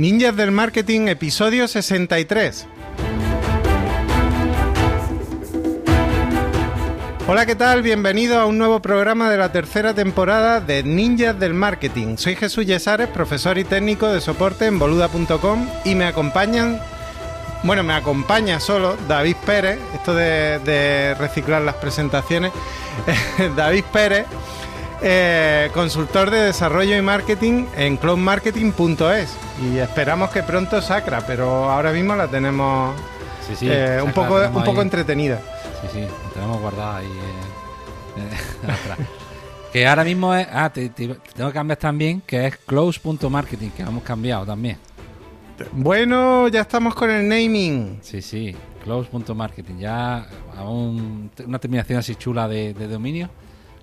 Ninjas del Marketing, episodio 63. Hola, ¿qué tal? Bienvenido a un nuevo programa de la tercera temporada de Ninjas del Marketing. Soy Jesús Yesares, profesor y técnico de soporte en boluda.com y me acompañan, bueno, me acompaña solo David Pérez, esto de, reciclar las presentaciones, David Pérez, eh, consultor de desarrollo y marketing en cloudmarketing.es y esperamos que pronto Sacra, pero ahora mismo la tenemos Sí, sí, eh, Sacra un poco, un poco ahí. entretenida. Sí, sí, la tenemos guardada ahí. eh, eh, que ahora mismo es. Ah, te, te- te tengo que cambiar también, que es close.marketing, que hemos cambiado también. Bueno, ya estamos con el naming. Sí, sí, close.marketing. Ya a un- una terminación así chula de, de dominio,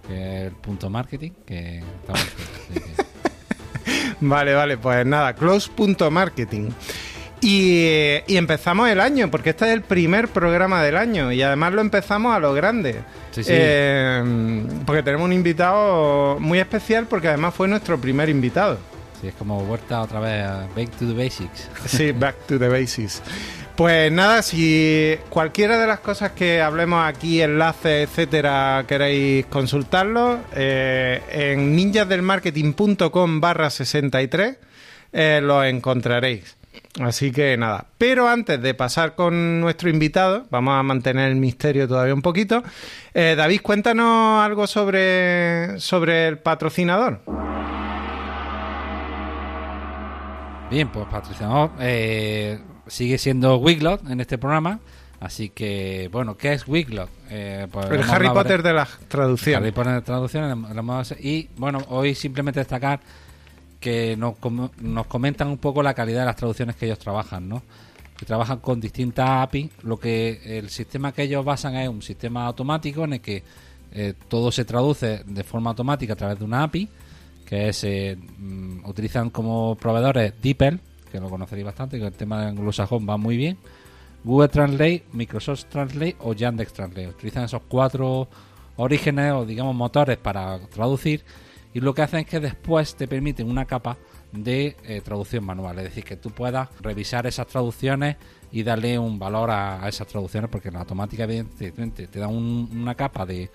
que es el punto marketing, que estamos. Vale, vale, pues nada, close.marketing. Y, y empezamos el año, porque este es el primer programa del año y además lo empezamos a lo grande. Sí, sí. Eh, porque tenemos un invitado muy especial porque además fue nuestro primer invitado. sí, es como vuelta otra vez a Back to the Basics. Sí, back to the basics. Pues nada, si cualquiera de las cosas que hablemos aquí, enlaces, etcétera, queréis consultarlo, eh, en ninjasdelmarketing.com barra 63 eh, lo encontraréis. Así que nada. Pero antes de pasar con nuestro invitado, vamos a mantener el misterio todavía un poquito. Eh, David, cuéntanos algo sobre, sobre el patrocinador. Bien, pues patrocinador eh, sigue siendo Wiglot en este programa. Así que, bueno, ¿qué es Wiglot? Eh, pues El Harry Potter de las Harry traducciones. Potter de traducciones. lo hemos- Y bueno, hoy simplemente destacar que nos, com- nos comentan un poco la calidad de las traducciones que ellos trabajan, ¿no? Que trabajan con distintas API. Lo que el sistema que ellos basan es un sistema automático en el que eh, todo se traduce de forma automática a través de una API, que es eh, mm, utilizan como proveedores DeepL, que lo conoceréis bastante, que el tema de anglosajón va muy bien. Google Translate, Microsoft Translate o Yandex Translate. Utilizan esos cuatro orígenes o digamos motores para traducir y lo que hacen es que después te permiten una capa de eh, traducción manual, es decir, que tú puedas revisar esas traducciones y darle un valor a, esas traducciones porque la automática evidentemente te da un- una capa de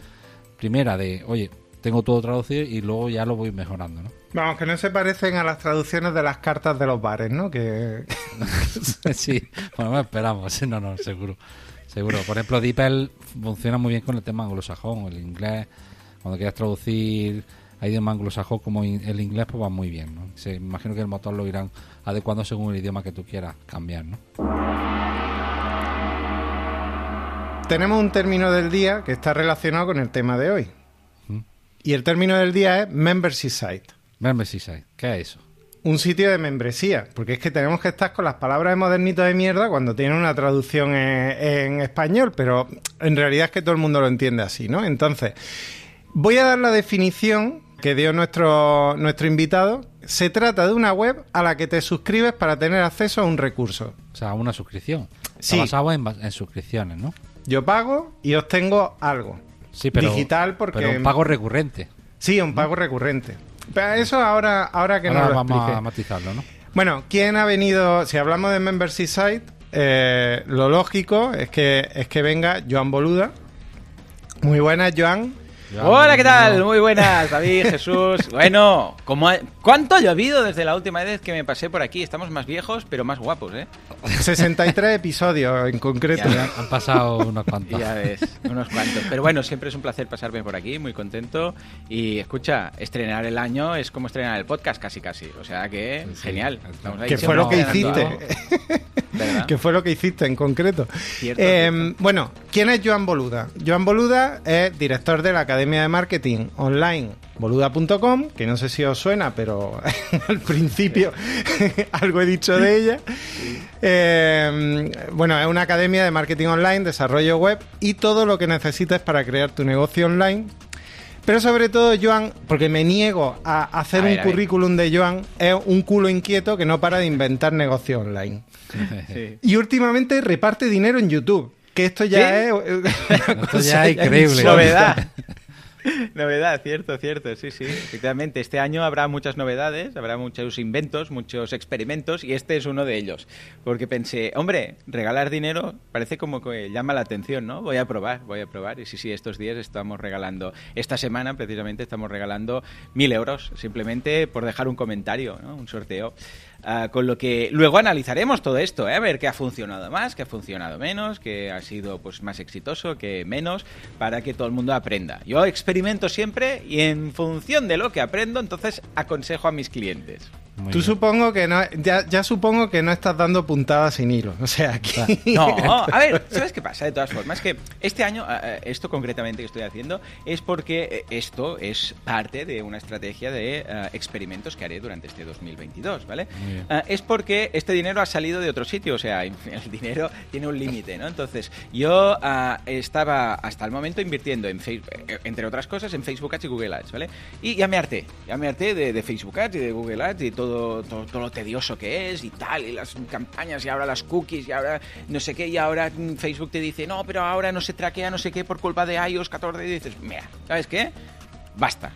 primera de, oye, tengo todo traducido y luego ya lo voy mejorando, ¿no? Vamos, que no se parecen a las traducciones de las cartas de los bares, ¿no? Que sí, bueno, esperamos, no, no, seguro. Seguro. Por ejemplo, DeepL funciona muy bien con el tema anglosajón, el inglés. Cuando quieras traducir a idioma anglosajón como in- el inglés, pues va muy bien, ¿no? Se, imagino que el motor lo irán adecuando según el idioma que tú quieras cambiar, ¿no? tenemos un término del día que está relacionado con el tema de hoy. ¿Mm? Y el término del día es membership site. Membership site, ¿qué es eso? Un sitio de membresía, porque es que tenemos que estar con las palabras de modernito de mierda cuando tienen una traducción en, en español, pero en realidad es que todo el mundo lo entiende así, ¿no? Entonces, voy a dar la definición que dio nuestro, nuestro invitado. Se trata de una web a la que te suscribes para tener acceso a un recurso. O sea, una suscripción. Sí. Está basado en, en suscripciones, ¿no? Yo pago y obtengo algo. Sí, pero. Digital porque... Pero un pago recurrente. Sí, un pago recurrente. Pero eso ahora, ahora que Ahora nos lo vamos explique. a matizarlo, ¿no? Bueno, ¿quién ha venido? Si hablamos de membership site, eh, lo lógico es que es que venga Joan Boluda. Muy buenas, Joan. Hola, ¿qué tal? Muy buenas, David, Jesús. Bueno, ¿cómo ha- ¿cuánto ha llovido desde la última vez que me pasé por aquí? Estamos más viejos, pero más guapos, ¿eh? 63 episodios en concreto. Ya. Han pasado unos cuantos. Ya ves, unos cuantos. Pero bueno, siempre es un placer pasarme por aquí, muy contento. Y escucha, estrenar el año es como estrenar el podcast casi casi. O sea que, Sí. genial. Estamos ahí Que fue lo que hiciste. que fue lo que hiciste en concreto. Cierto, Eh, cierto. Bueno, ¿quién es Joan Boluda? Joan Boluda es director de la Academia de Marketing Online boluda.com, que no sé si os suena, pero al principio algo he dicho de ella. Eh, bueno, es una academia de marketing online, desarrollo web y todo lo que necesites para crear tu negocio online. Pero sobre todo, Joan, porque me niego a hacer A ver, un a currículum de Joan, es un culo inquieto que no para de inventar negocio online. Sí. Y últimamente reparte dinero en YouTube. Que esto ya ¿Sí? es. Esto ya es increíble. Novedad. Novedad, cierto, cierto, sí, sí. Efectivamente, este año habrá muchas novedades, habrá muchos inventos, muchos experimentos y este es uno de ellos. Porque pensé, hombre, regalar dinero parece como que llama la atención, ¿no? Voy a probar, voy a probar. Y sí, sí, estos días estamos regalando, esta semana precisamente estamos regalando mil euros, simplemente por dejar un comentario, ¿no? Un sorteo. Ah, con lo que luego analizaremos todo esto, ¿eh? a ver qué ha funcionado más, qué ha funcionado menos, qué ha sido pues más exitoso, qué menos, para que todo el mundo aprenda. Yo experimento siempre y en función de lo que aprendo, entonces aconsejo a mis clientes. Tú supongo que no, ya, ya, supongo que no estás dando puntadas sin hilo. O sea, aquí... No, a ver, ¿sabes qué pasa? De todas formas, que este año, eh, eh, esto concretamente que estoy haciendo, es porque eh, esto es parte de una estrategia de experimentos que haré durante este 2022, ¿vale? es porque este dinero ha salido de otro sitio, o sea, el dinero tiene un límite, ¿no? Entonces, yo estaba hasta el momento invirtiendo en Facebook, entre otras cosas, en Facebook Ads y Google Ads, ¿vale? Y ya me harté, ya me harté de, de Facebook Ads y de Google Ads y todo todo, lo tedioso que es y tal, y las campañas, y ahora las cookies, y ahora no sé qué, y ahora Facebook te dice, no, pero ahora no se traquea no sé qué por culpa de iOS 14, y dices, mira, ¿sabes qué? Basta.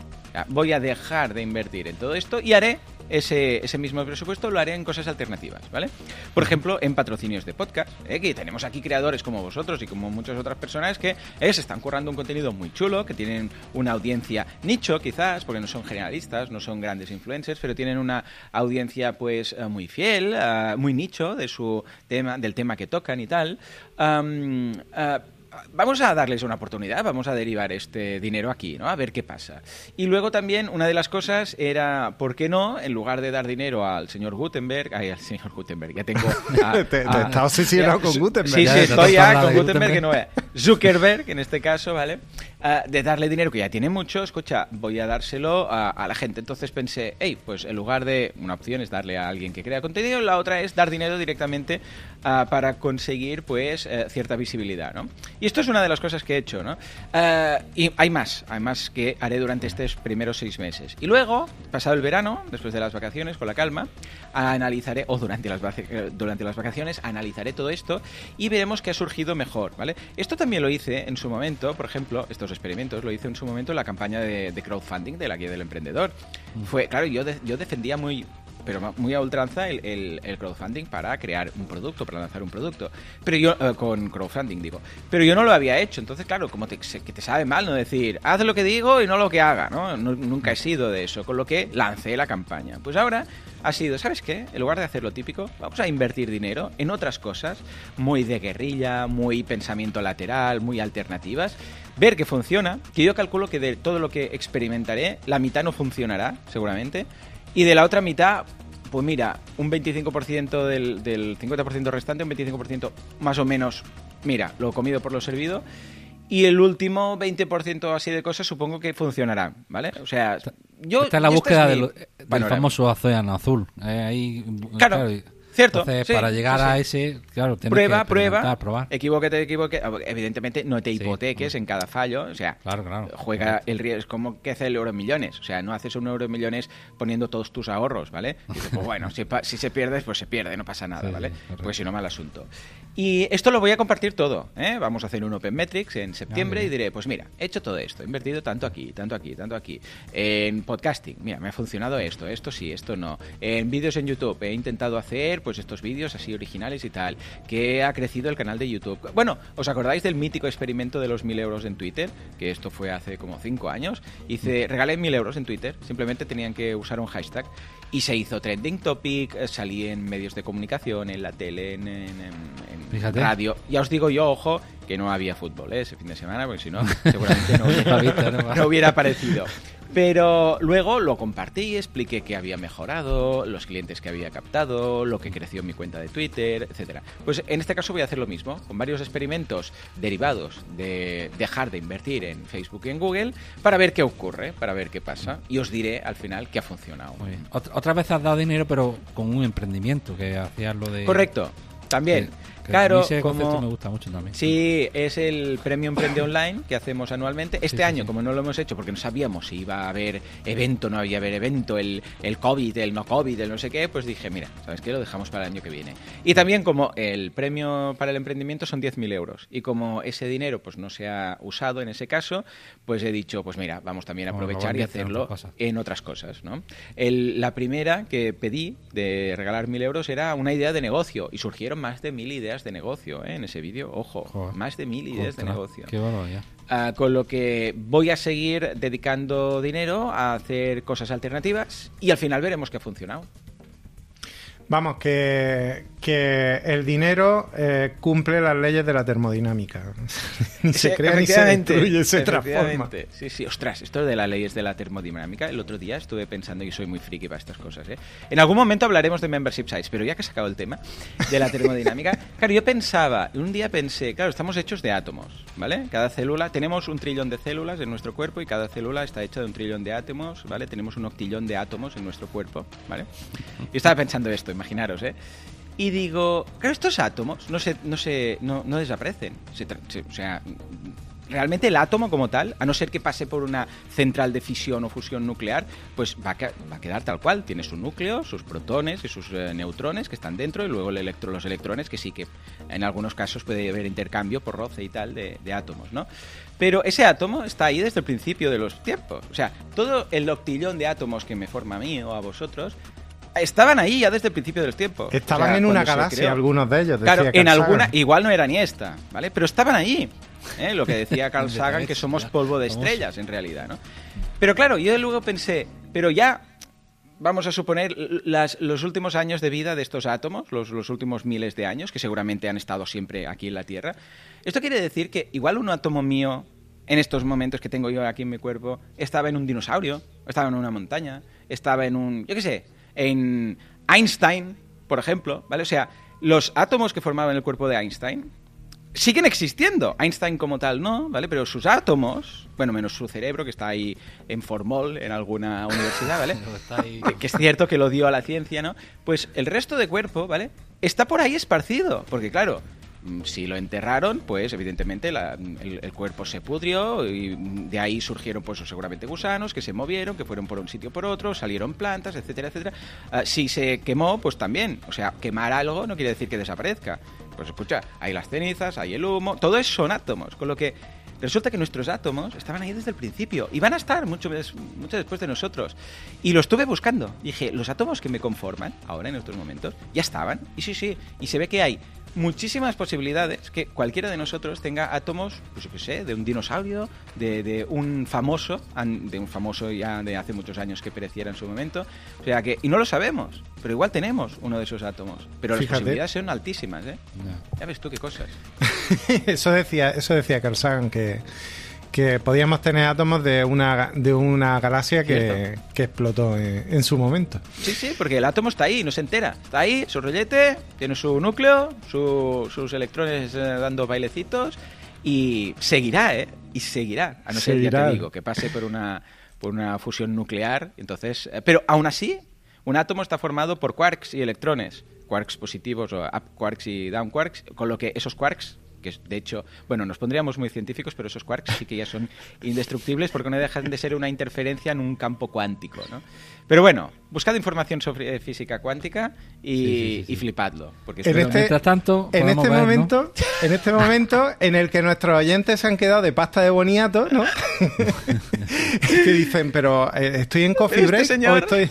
Voy a dejar de invertir en todo esto y haré ese, ese, mismo presupuesto lo haré en cosas alternativas, ¿vale? Por ejemplo, en patrocinios de podcast, ¿eh? que tenemos aquí creadores como vosotros y como muchas otras personas que eh, se están currando un contenido muy chulo, que tienen una audiencia nicho quizás, porque no son generalistas, no son grandes influencers, pero tienen una audiencia pues eh, muy fiel, muy nicho de su tema, del tema que tocan y tal vamos a darles una oportunidad, vamos a derivar este dinero aquí, ¿no? A ver qué pasa. Y luego también una de las cosas era, ¿por qué no, en lugar de dar dinero al señor Gutenberg, ay, al señor Gutenberg, ya tengo... A, te, obsesionado con Gutenberg. Sí, sí, estoy ya con Gutenberg, que no es. Zuckerberg, en este caso, ¿vale? Ah, de darle dinero, que ya tiene mucho, escucha, voy a dárselo a, la gente. Entonces pensé, hey, pues en lugar de, una opción es darle a alguien que crea contenido, la otra es dar dinero directamente ah, para conseguir, pues, eh, cierta visibilidad, ¿no? Y esto es una de las cosas que he hecho, ¿no? Eh, y hay más, hay más que haré durante estos primeros seis meses. Y luego, pasado el verano, después de las vacaciones, con la calma, analizaré, o durante las, eh, durante las vacaciones, analizaré todo esto y veremos qué ha surgido mejor, ¿vale? Esto también lo hice en su momento, por ejemplo, estos experimentos lo hice en su momento en la campaña de, crowdfunding de la guía del emprendedor. Mm. Fue, claro, yo, yo defendía muy pero muy a ultranza el, el, crowdfunding para crear un producto, para lanzar un producto. Pero yo, eh, con crowdfunding digo, pero yo no lo había hecho, entonces claro, como te, que te sabe mal no decir, haz lo que digo y no lo que haga, ¿no? Nunca he sido de eso, con lo que lancé la campaña. Pues ahora ha sido, ¿sabes qué? En lugar de hacer lo típico, vamos a invertir dinero en otras cosas, muy de guerrilla, muy pensamiento lateral, muy alternativas, ver que funciona, que yo calculo que de todo lo que experimentaré, la mitad no funcionará, seguramente, y de la otra mitad, pues mira, un 25% del, del 50% restante, un 25% más o menos, mira, lo comido por lo servido. Y el último 20% así de cosas supongo que funcionará, ¿vale? O sea, yo... Está en la búsqueda del, famoso océano azul. Eh, ahí, claro Cierto. Entonces, para llegar a ese, claro, prueba, prueba, probar. Equivóquete, equivoque. Evidentemente, no te hipoteques en cada fallo. O sea, juega el riesgo. Es como que hace el euro en millones. O sea, no haces un euro en millones poniendo todos tus ahorros, ¿vale? pues bueno, si, si, se pierde, pues se pierde, no pasa nada, ¿vale? Pues si no, mal asunto. Y esto lo voy a compartir todo. ¿eh? Vamos a hacer un Open Metrics en septiembre y diré, pues mira, he hecho todo esto, he invertido tanto aquí, tanto aquí, tanto aquí. En podcasting, mira, me ha funcionado esto, esto sí, esto no. En vídeos en YouTube he intentado hacer pues estos vídeos así originales y tal, que ha crecido el canal de YouTube. Bueno, ¿os acordáis del mítico experimento de los mil euros en Twitter? Que esto fue hace como cinco años. Hice, regalé mil euros en Twitter, simplemente tenían que usar un hashtag y se hizo trending topic, eh, salí en medios de comunicación, en la tele, en, en, radio. Ya os digo yo, ojo, que no había fútbol ¿eh? ese fin de semana, porque si no, seguramente no hubiera aparecido. Pero luego lo compartí, expliqué que había mejorado, los clientes que había captado, lo que creció en mi cuenta de Twitter, etcétera. Pues en este caso voy a hacer lo mismo, con varios experimentos derivados de dejar de invertir en Facebook y en Google para ver qué ocurre, para ver qué pasa. Y os diré al final que ha funcionado. Otra, vez has dado dinero, pero con un emprendimiento, que hacías lo de... Correcto. También. Claro, ese como- concepto me gusta mucho también. Sí, es el premio Emprende Online que hacemos anualmente. Este sí, año, sí. como no lo hemos hecho porque no sabíamos si iba a haber evento, no había haber evento, el, el COVID, el no COVID, el no sé qué, pues dije, mira, ¿sabes qué? Lo dejamos para el año que viene. Y también como el premio para el emprendimiento son 10.000 euros y como ese dinero pues no se ha usado en ese caso, pues he dicho, pues mira, vamos también a Bueno, aprovechar y invierten en hacerlo en otras cosas, ¿no? El- la primera que pedí de regalar mil euros era una idea de negocio y surgieron más de mil ideas de negocio ¿eh? en ese vídeo, ojo, Joder. más de mil ideas de Ostras, negocio. Qué barbaridad. Ah, con lo que voy a seguir dedicando dinero a hacer cosas alternativas y al final veremos que ha funcionado. Vamos, que, que el dinero eh, cumple las leyes de la termodinámica. ni se crea ni se destruye, se transforma. Sí, sí, ostras, esto de las leyes de la termodinámica, el otro día estuve pensando y soy muy friki para estas cosas. ¿eh? En algún momento hablaremos de membership sites, pero ya que he sacado el tema de la termodinámica, claro, yo pensaba, un día pensé, claro, estamos hechos de átomos, ¿vale? Cada célula, tenemos un trillón de células en nuestro cuerpo y cada célula está hecha de un trillón de átomos, ¿vale? Tenemos un octillón de átomos en nuestro cuerpo, ¿vale? Yo estaba pensando esto, imaginaros, ¿eh? Y digo, claro, estos átomos no se, no se, no, no desaparecen. Se o sea, realmente el átomo como tal, a no ser que pase por una central de fisión o fusión nuclear, pues va a, va a quedar tal cual. Tiene su núcleo, sus protones y sus eh, neutrones que están dentro y luego el electro, los electrones que sí que en algunos casos puede haber intercambio por roce y tal de, de átomos, ¿no? Pero ese átomo está ahí desde el principio de los tiempos. O sea, todo el octillón de átomos que me forma a mí o a vosotros estaban ahí ya desde el principio de los tiempos. Estaban O sea, en una galaxia algunos de ellos. Claro, en alguna, Sagan. igual no era ni esta, ¿vale? Pero estaban allí. ¿eh? Lo que decía Carl Sagan, que somos polvo de estrellas, en realidad, ¿no? Pero claro, yo luego pensé, pero ya, vamos a suponer, las- los últimos años de vida de estos átomos, los, los últimos miles de años, que seguramente han estado siempre aquí en la Tierra, esto quiere decir que igual un átomo mío, en estos momentos que tengo yo aquí en mi cuerpo, estaba en un dinosaurio, estaba en una montaña, estaba en un, yo qué sé, en Einstein, por ejemplo, ¿vale? O sea, los átomos que formaban el cuerpo de Einstein siguen existiendo. Einstein como tal no, ¿vale? Pero sus átomos, bueno, menos su cerebro, que está ahí en Formol, en alguna universidad, ¿vale? Está ahí. que, que es cierto que lo dio a la ciencia, ¿no? Pues el resto de cuerpo, ¿vale? Está por ahí esparcido, porque claro, si lo enterraron, pues evidentemente el, cuerpo se pudrió y mm, de ahí surgieron pues seguramente gusanos que se movieron, que fueron por un sitio por otro, salieron plantas, etcétera, etcétera. Ah, si se quemó, pues también, o sea, quemar algo no quiere decir que desaparezca. Pues escucha, hay las cenizas, hay el humo, todo eso son átomos, con lo que resulta que nuestros átomos estaban ahí desde el principio y van a estar mucho, mucho después de nosotros. Y lo estuve buscando. Dije, los átomos que me conforman ahora en estos momentos ya estaban. Y sí, sí. Y se ve que hay muchísimas posibilidades que cualquiera de nosotros tenga átomos, pues yo qué sé, de un dinosaurio, de, de un famoso, de un famoso ya de hace muchos años que pereciera en su momento. O sea que, y no lo sabemos, pero igual tenemos uno de esos átomos. Pero las Fíjate. posibilidades son altísimas, ¿eh? Ya. Ya ves tú qué cosas. eso decía, eso decía Carl Sagan que, que podíamos tener átomos de una de una galaxia que, que explotó en, en su momento. Sí, sí, porque el átomo está ahí, no se entera. Está ahí, su rollete, tiene su núcleo, su- sus electrones eh, dando bailecitos y seguirá, ¿eh? Y seguirá, a no ser, ya Seguirá. te digo, que pase por una, por una fusión nuclear. Entonces, eh, pero aún así, un átomo está formado por quarks y electrones, quarks positivos o up quarks y down quarks, con lo que esos quarks que es, de hecho, bueno, nos pondríamos muy científicos, pero esos quarks sí que ya son indestructibles porque no dejan de ser una interferencia en un campo cuántico, ¿no? Pero bueno, buscad información sobre física cuántica y, Sí, sí, sí, sí. y flipadlo. Porque En Pero mientras tanto, en este ver, ¿no? momento, en este momento en el que nuestros oyentes se han quedado de pasta de boniato, ¿no? que dicen, pero eh, estoy en Coffee ¿Este Break señor? o estoy,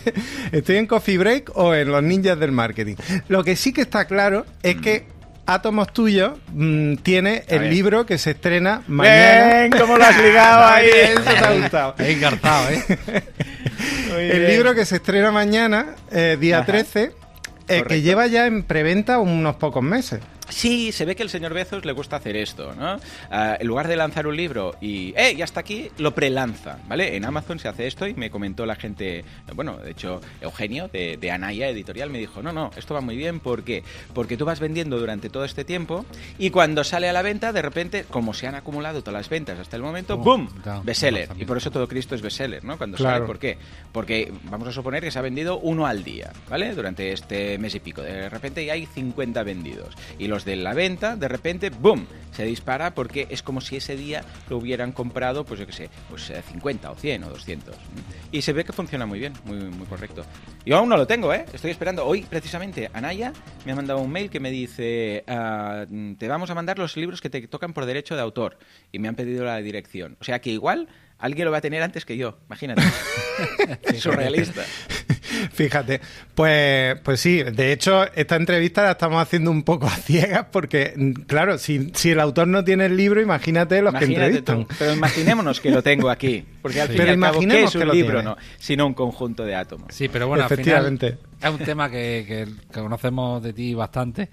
estoy en Coffee Break o en los ninjas del marketing. Lo que sí que está claro es que Átomos Tuyos mm, tiene el libro que se estrena mañana. ¡Bien! ¿Cómo lo has ligado ahí? Eso te ha gustado. He encartado, ¿eh? El bien. libro que se estrena mañana, eh, día Ajá. 13, eh, que lleva ya en preventa unos pocos meses. Sí, se ve que el señor Bezos le gusta hacer esto, ¿no? Ah, en lugar de lanzar un libro y, ¡eh, ya está aquí! Lo prelanza, ¿vale? En Amazon se hace esto y me comentó la gente, bueno, de hecho, Eugenio de, de Anaya Editorial me dijo, no, no, esto va muy bien, ¿por qué? Porque tú vas vendiendo durante todo este tiempo y cuando sale a la venta, de repente, como se han acumulado todas las ventas hasta el momento, Boom, ¡boom! bestseller. Y por eso todo Cristo es bestseller, ¿no? Cuando Claro. sale, ¿por qué? Porque vamos a suponer que se ha vendido uno al día, ¿vale? Durante este mes y pico. De repente ya hay 50 vendidos. Y los los de la venta, de repente, ¡boom! se dispara porque es como si ese día lo hubieran comprado, pues yo qué sé, pues 50 eh, o 100 o 200. Y se ve que funciona muy bien, muy, muy correcto. Yo aún no lo tengo, ¿eh? Estoy esperando. Hoy, precisamente, Anaya me ha mandado un mail que me dice, ah, te vamos a mandar los libros que te tocan por derecho de autor. Y me han pedido la dirección. O sea que igual alguien lo va a tener antes que yo, imagínate. Surrealista. Fíjate, pues, pues sí, de hecho, esta entrevista la estamos haciendo un poco a ciegas porque, claro, si, si el autor no tiene el libro, imagínate los que entrevistan. Pero imaginémonos que lo tengo aquí, porque al final fin es un libro? No, sino un conjunto de átomos. Sí, pero bueno, Efectivamente. es un tema que, que conocemos de ti bastante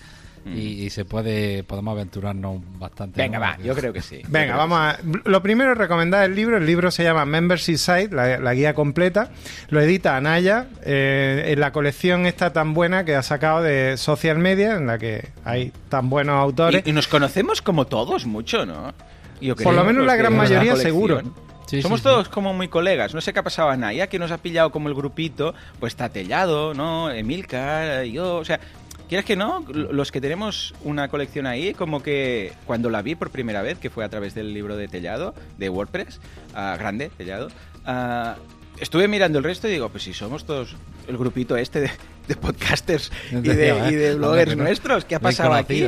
y, se puede podemos aventurarnos bastante. Venga, va, yo creo que sí. Venga, vamos a... Lo primero es recomendar el libro. El libro se llama Membership Site, la, guía completa. Lo edita Anaya eh, en la colección esta tan buena que ha sacado de Social Media, en la que hay tan buenos autores. Y, nos conocemos como todos mucho, ¿no? Por lo menos la gran mayoría, seguro. Somos todos como muy colegas. No sé qué ha pasado a Naya, que nos ha pillado como el grupito, pues está Tellado, ¿no? Emilcar, yo, o sea, ¿Quieres que no? Los que tenemos una colección ahí, como que cuando la vi por primera vez, que fue a través del libro de Tellado, de WordPress, uh, grande, Tellado, uh, estuve mirando el resto y digo, pues si somos todos el grupito este de, podcasters y de, y de bloggers nuestros, ¿qué ha pasado aquí?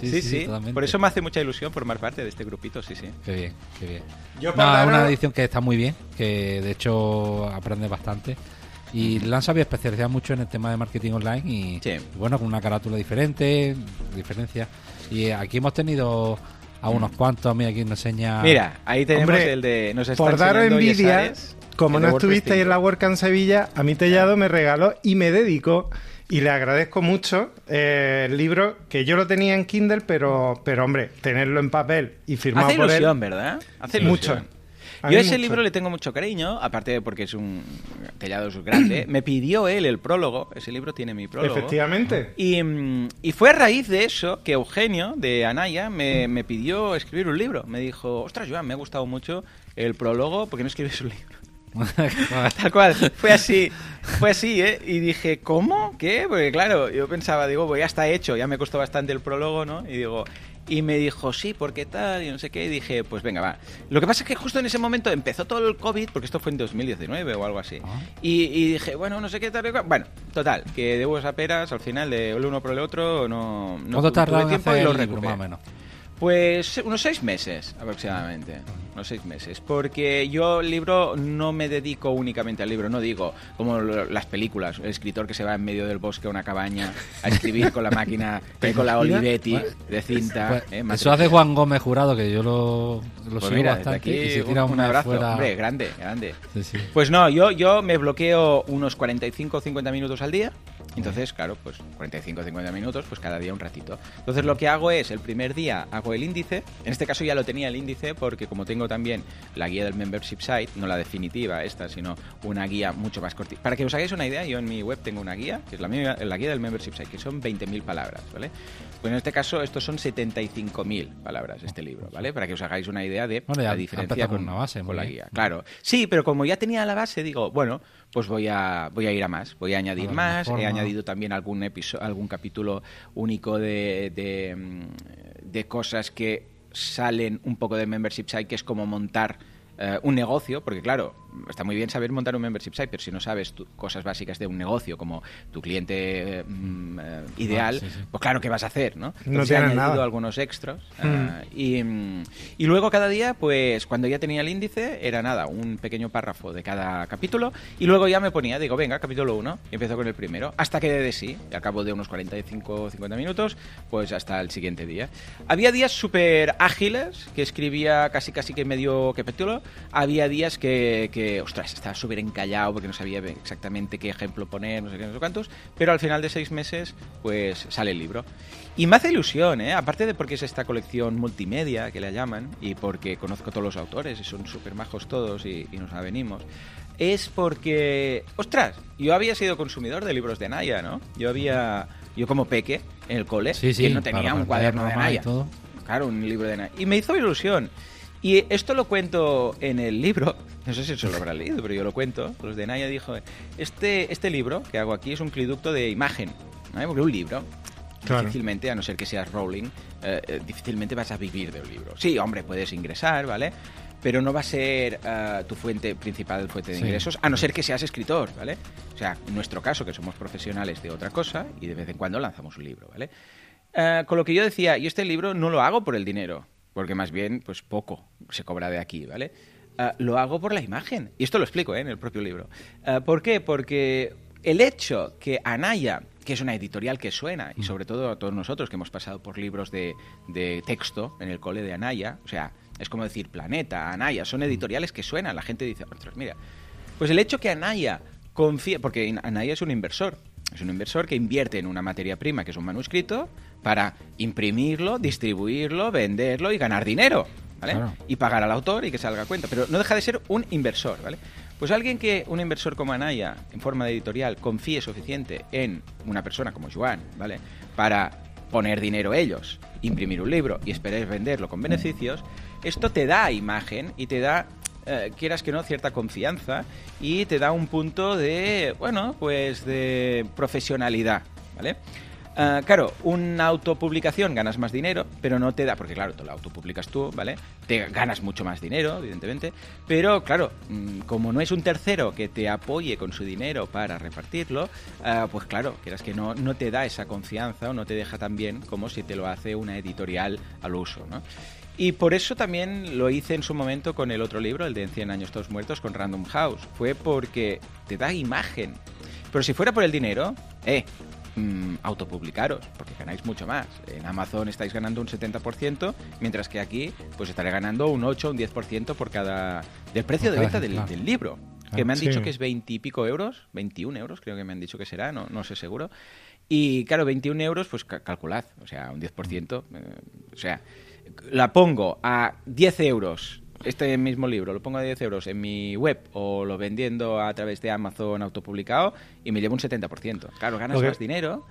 Sí, sí, por eso me hace mucha ilusión formar parte de este grupito, sí, sí. Qué bien, qué bien. Yo no, una edición que está muy bien, que de hecho aprende bastante. Y la han sabido especializar mucho en el tema de marketing online y, bueno, con una carátula diferente, diferencia. Y aquí hemos tenido a unos cuantos, mira, aquí nos enseña... Mira, ahí tenemos el de... Nos por dar envidia, como no estuviste en la WordCamp Sevilla, a mí Tellado me regaló y me dedicó y le agradezco mucho eh, el libro que yo lo tenía en Kindle, pero, pero hombre, tenerlo en papel y firmado Hace por ilusión, ¿verdad? Hace ilusión. Mucho. Yo a ese libro le tengo mucho cariño, aparte de porque es un tellado grande. Me pidió él el prólogo, ese libro tiene mi prólogo. Efectivamente. Y, mm, y fue a raíz de eso que Eugenio, de Anaya, me, me pidió escribir un libro. Me dijo, ostras, Joan, me ha gustado mucho el prólogo, ¿por qué no escribes un libro? Tal cual, fue así, fue así, ¿eh? Y dije, ¿cómo? ¿Qué? Porque claro, yo pensaba, digo, pues ya está hecho, ya me costó bastante el prólogo, ¿no? Y digo, y me dijo, sí, ¿por qué tal? Y no sé qué. Y dije, pues venga, va. Lo que pasa es que justo en ese momento empezó todo el COVID, porque esto fue en 2019 o algo así. Ah. Y, dije, bueno, no sé qué tal. Bueno, total, que de a peras, al final, de el uno por el otro, no. no ¿Cuánto tardó tiempo y lo menos? Pues unos seis meses aproximadamente, unos seis meses, porque yo el libro no me dedico únicamente al libro, no digo como las películas, el escritor que se va en medio del bosque a una cabaña a escribir con la máquina, con la Olivetti de cinta. Eh, eso hace Juan Gómez Jurado, que yo lo, lo pues sigo bastante aquí, y se tira un abrazo, hombre, grande, grande. Pues no, yo, yo me bloqueo unos 45 o 50 minutos al día entonces, claro, pues 45 o 50 minutos, pues cada día un ratito. Entonces lo que hago es, el primer día hago el índice, en este caso ya lo tenía el índice porque como tengo también la guía del membership site, no la definitiva esta, sino una guía mucho más cortita. Para que os hagáis una idea, yo en mi web tengo una guía, que es la, la guía del membership site, que son 20.000 palabras, ¿vale? Pues en este caso estos son 75.000 palabras, este libro, ¿vale? Para que os hagáis una idea de la diferencia con, una base, con la guía. Claro. Sí, pero como ya tenía la base, digo, bueno, pues voy a, voy a ir a más, voy a añadir más, he añadido también algún, episodio, algún capítulo único de, de, mm, de cosas que salen un poco de membership site, que es como montar eh, un negocio, porque claro, está muy bien saber montar un membership site, pero si no sabes cosas básicas de un negocio, como tu cliente mm, eh, ideal, pues claro, ¿qué vas a hacer? No, no he añadido algunos extras. Eh, mm. y, luego cada día, pues cuando ya tenía el índice, era nada, un pequeño párrafo de cada capítulo, y luego ya me ponía, digo, venga, capítulo 1, y empiezo con el primero, hasta que de sí, y al cabo de unos 45 o 50 minutos, pues hasta el siguiente día. Había días súper ágiles, que escribía casi casi que medio capítulo, había días que, que ostras, estaba súper encallado porque no sabía exactamente qué ejemplo poner, no sé qué, no sé cuántos, pero al final de seis meses, pues sale el libro. Y me hace ilusión, ¿eh? aparte de porque es esta colección multimedia que la llaman, y porque conozco a todos los autores y son súper majos todos y, nos avenimos, es porque, ostras, yo había sido consumidor de libros de Naya, ¿no? Yo había, yo como peque en el cole, que no tenía un cuaderno de Naya. Claro, un libro de Naya. Y me hizo ilusión. Y esto lo cuento en el libro, no sé si se lo habrá leído, pero yo lo cuento. Los de Naya dijo, este, este libro que hago aquí es un cliducto de imagen, ¿no? porque un libro Difícilmente, a no ser que seas Rowling, eh, eh, difícilmente vas a vivir de un libro. Sí, hombre, puedes ingresar, ¿vale? Pero no va a ser eh, tu fuente principal, fuente de ingresos, a no ser que seas escritor, ¿vale? O sea, en nuestro caso, que somos profesionales de otra cosa y de vez en cuando lanzamos un libro, ¿vale? con lo que yo decía, y este libro no lo hago por el dinero, porque más bien, pues poco se cobra de aquí, ¿vale? lo hago por la imagen. Y esto lo explico en el propio libro. ¿Por qué? Porque el hecho que Anaya, que es una editorial que suena, y mm. sobre todo a todos nosotros que hemos pasado por libros de, texto en el cole de Anaya, o sea, es como decir Planeta, Anaya, son mm. editoriales que suenan, la gente dice, mira, pues el hecho que Anaya confíe, porque Anaya es un inversor, es un inversor que invierte en una materia prima, que es un manuscrito, para imprimirlo, distribuirlo, venderlo y ganar dinero, ¿vale? Y pagar al autor y que salga a cuenta, pero no deja de ser un inversor, ¿vale? Pues alguien que, un inversor como Anaya, en forma de editorial, confíe suficiente en una persona como Joan, ¿vale? Para poner dinero ellos, imprimir un libro y esperar venderlo con beneficios, esto te da imagen y te da, eh, quieras que no, cierta confianza y te da un punto de, bueno, pues de profesionalidad, ¿vale? Ah, claro, una autopublicación ganas más dinero, pero no te da, porque claro, tú la autopublicas tú, ¿vale? Te ganas mucho más dinero, evidentemente, pero claro, mm, como no es un tercero que te apoye con su dinero para repartirlo, ah, pues claro, quieras que no, no te da esa confianza o no te deja tan bien como si te lo hace una editorial al uso, ¿no? Y por eso también lo hice en su momento con el otro libro, el de En 100 años todos muertos, con Random House. Fue porque te da imagen. Pero si fuera por el dinero, eh, Mm, autopublicaros, porque ganáis mucho más. En Amazon estáis ganando un 70%, mientras que aquí pues estaré ganando un 8 o un 10% por cada del precio de venta del, libro. Que me han dicho que es 20 y pico euros, 21 euros creo que me han dicho que será, no, no sé seguro. Y claro, 21 euros, pues calculad, o sea, un 10%, eh, o sea, la pongo a 10 euros este mismo libro lo pongo a 10 euros en mi web o lo vendiendo a través de Amazon autopublicado y me llevo un 70%. Claro, ganas más dinero,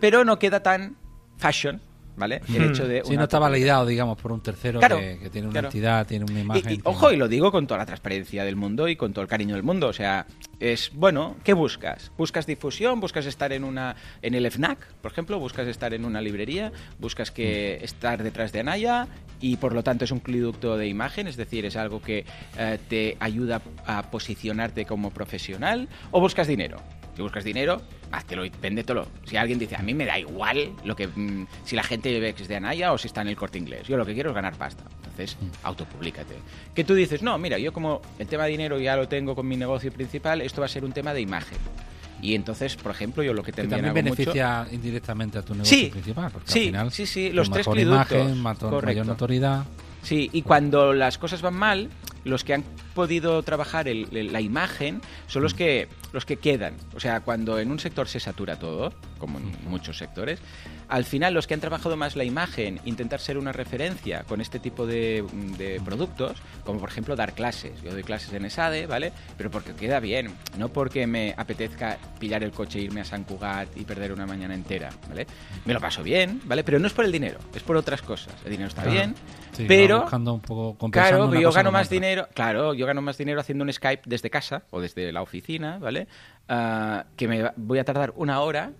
pero no queda tan fashion ¿vale? El hecho de si no está validado, digamos, por un tercero que, tiene una entidad, tiene una imagen. Y, ojo, y lo digo con toda la transparencia del mundo y con todo el cariño del mundo. O sea, es, bueno, ¿qué buscas? ¿Buscas difusión? ¿Buscas estar en una en el FNAC, por ejemplo? ¿Buscas estar en una librería? ¿Buscas que mm. estar detrás de Anaya? Y por lo tanto es un cliducto de imagen, es decir, es algo que eh, te ayuda a posicionarte como profesional. ¿O buscas dinero? Si buscas dinero, háztelo y véndetelo. Si alguien dice, a mí me da igual lo que mm, si la gente ve que es de Anaya o si está en el corte inglés. Yo lo que quiero es ganar pasta. Entonces, mm. autopublicate. Que tú dices, no, mira, yo como el tema de dinero ya lo tengo con mi negocio principal, esto va a ser un tema de imagen. Y entonces, por ejemplo, yo lo que también, que también beneficia indirectamente a tu negocio principal. Porque sí, al final, sí, sí, los tres imagen, mayor notoriedad. Sí, y cuando las cosas van mal, los que han podido trabajar la imagen son los que, los que quedan. O sea, cuando en un sector se satura todo, como en muchos sectores, al final los que han trabajado más la imagen, intentar ser una referencia con este tipo de, productos, como por ejemplo dar clases. Yo doy clases en ESADE, ¿vale? Pero porque queda bien, no porque me apetezca pillar el coche e irme a San Cugat y perder una mañana entera, ¿vale? Me lo paso bien, ¿vale? Pero no es por el dinero, es por otras cosas. El dinero está bien, pero... Un poco, claro, yo gano más dinero, claro, yo gano más dinero haciendo un Skype desde casa o desde la oficina, ¿vale? Ah, que me voy a tardar una hora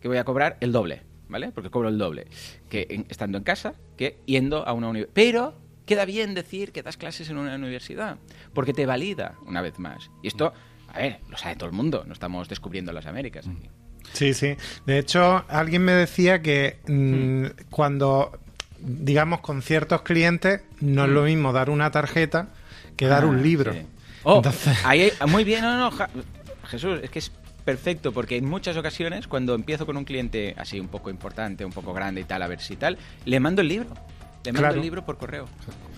que voy a cobrar el doble, ¿vale? Porque cobro el doble que estando en casa que yendo a una universidad. Pero queda bien decir que das clases en una universidad, porque te valida una vez más. Y esto, a ver, lo sabe todo el mundo, no estamos descubriendo las Américas aquí. Sí, sí. De hecho, alguien me decía que mm, hmm. cuando, digamos, con ciertos clientes, no es lo hmm. mismo dar una tarjeta que dar un ah, libro. Oh, muy bien, no, no, Jesús, es que es perfecto porque en muchas ocasiones cuando empiezo con un cliente así un poco importante, un poco grande y tal, a ver si tal, le mando el libro. Le mando el libro por correo.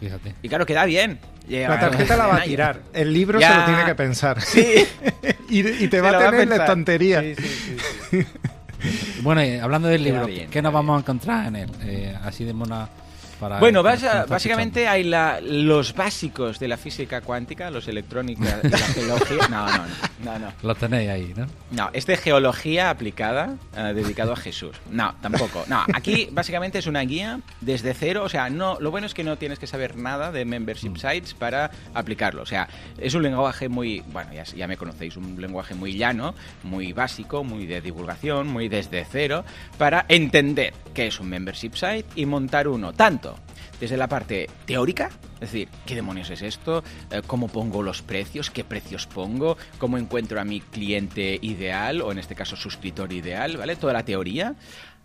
Fíjate. Y claro, queda bien. La tarjeta la va a tirar. El libro se lo tiene que pensar. Sí. y, te va a tener en la estantería. Sí, bueno, hablando del libro, ¿qué nos vamos a encontrar en él? Eh, así de una bueno, básicamente hay los básicos de la física cuántica, los electrónica, la geología. No, no, no, no, Lo tenéis ahí, ¿no? No, es de geología aplicada, eh, dedicado a Jesús. No, tampoco. No, aquí básicamente es una guía desde cero. O sea, no, lo bueno es que no tienes que saber nada de membership mm. sites para aplicarlo. O sea, es un lenguaje muy, bueno, ya, ya me conocéis, un lenguaje muy llano, muy básico, muy de divulgación, muy desde cero, para entender qué es un membership site y montar uno. Tanto desde la parte teórica, es decir, ¿qué demonios es esto? Eh, ¿Cómo pongo los precios? ¿Qué precios pongo? ¿Cómo encuentro a mi cliente ideal o en este caso suscriptor ideal? ¿Vale? Toda la teoría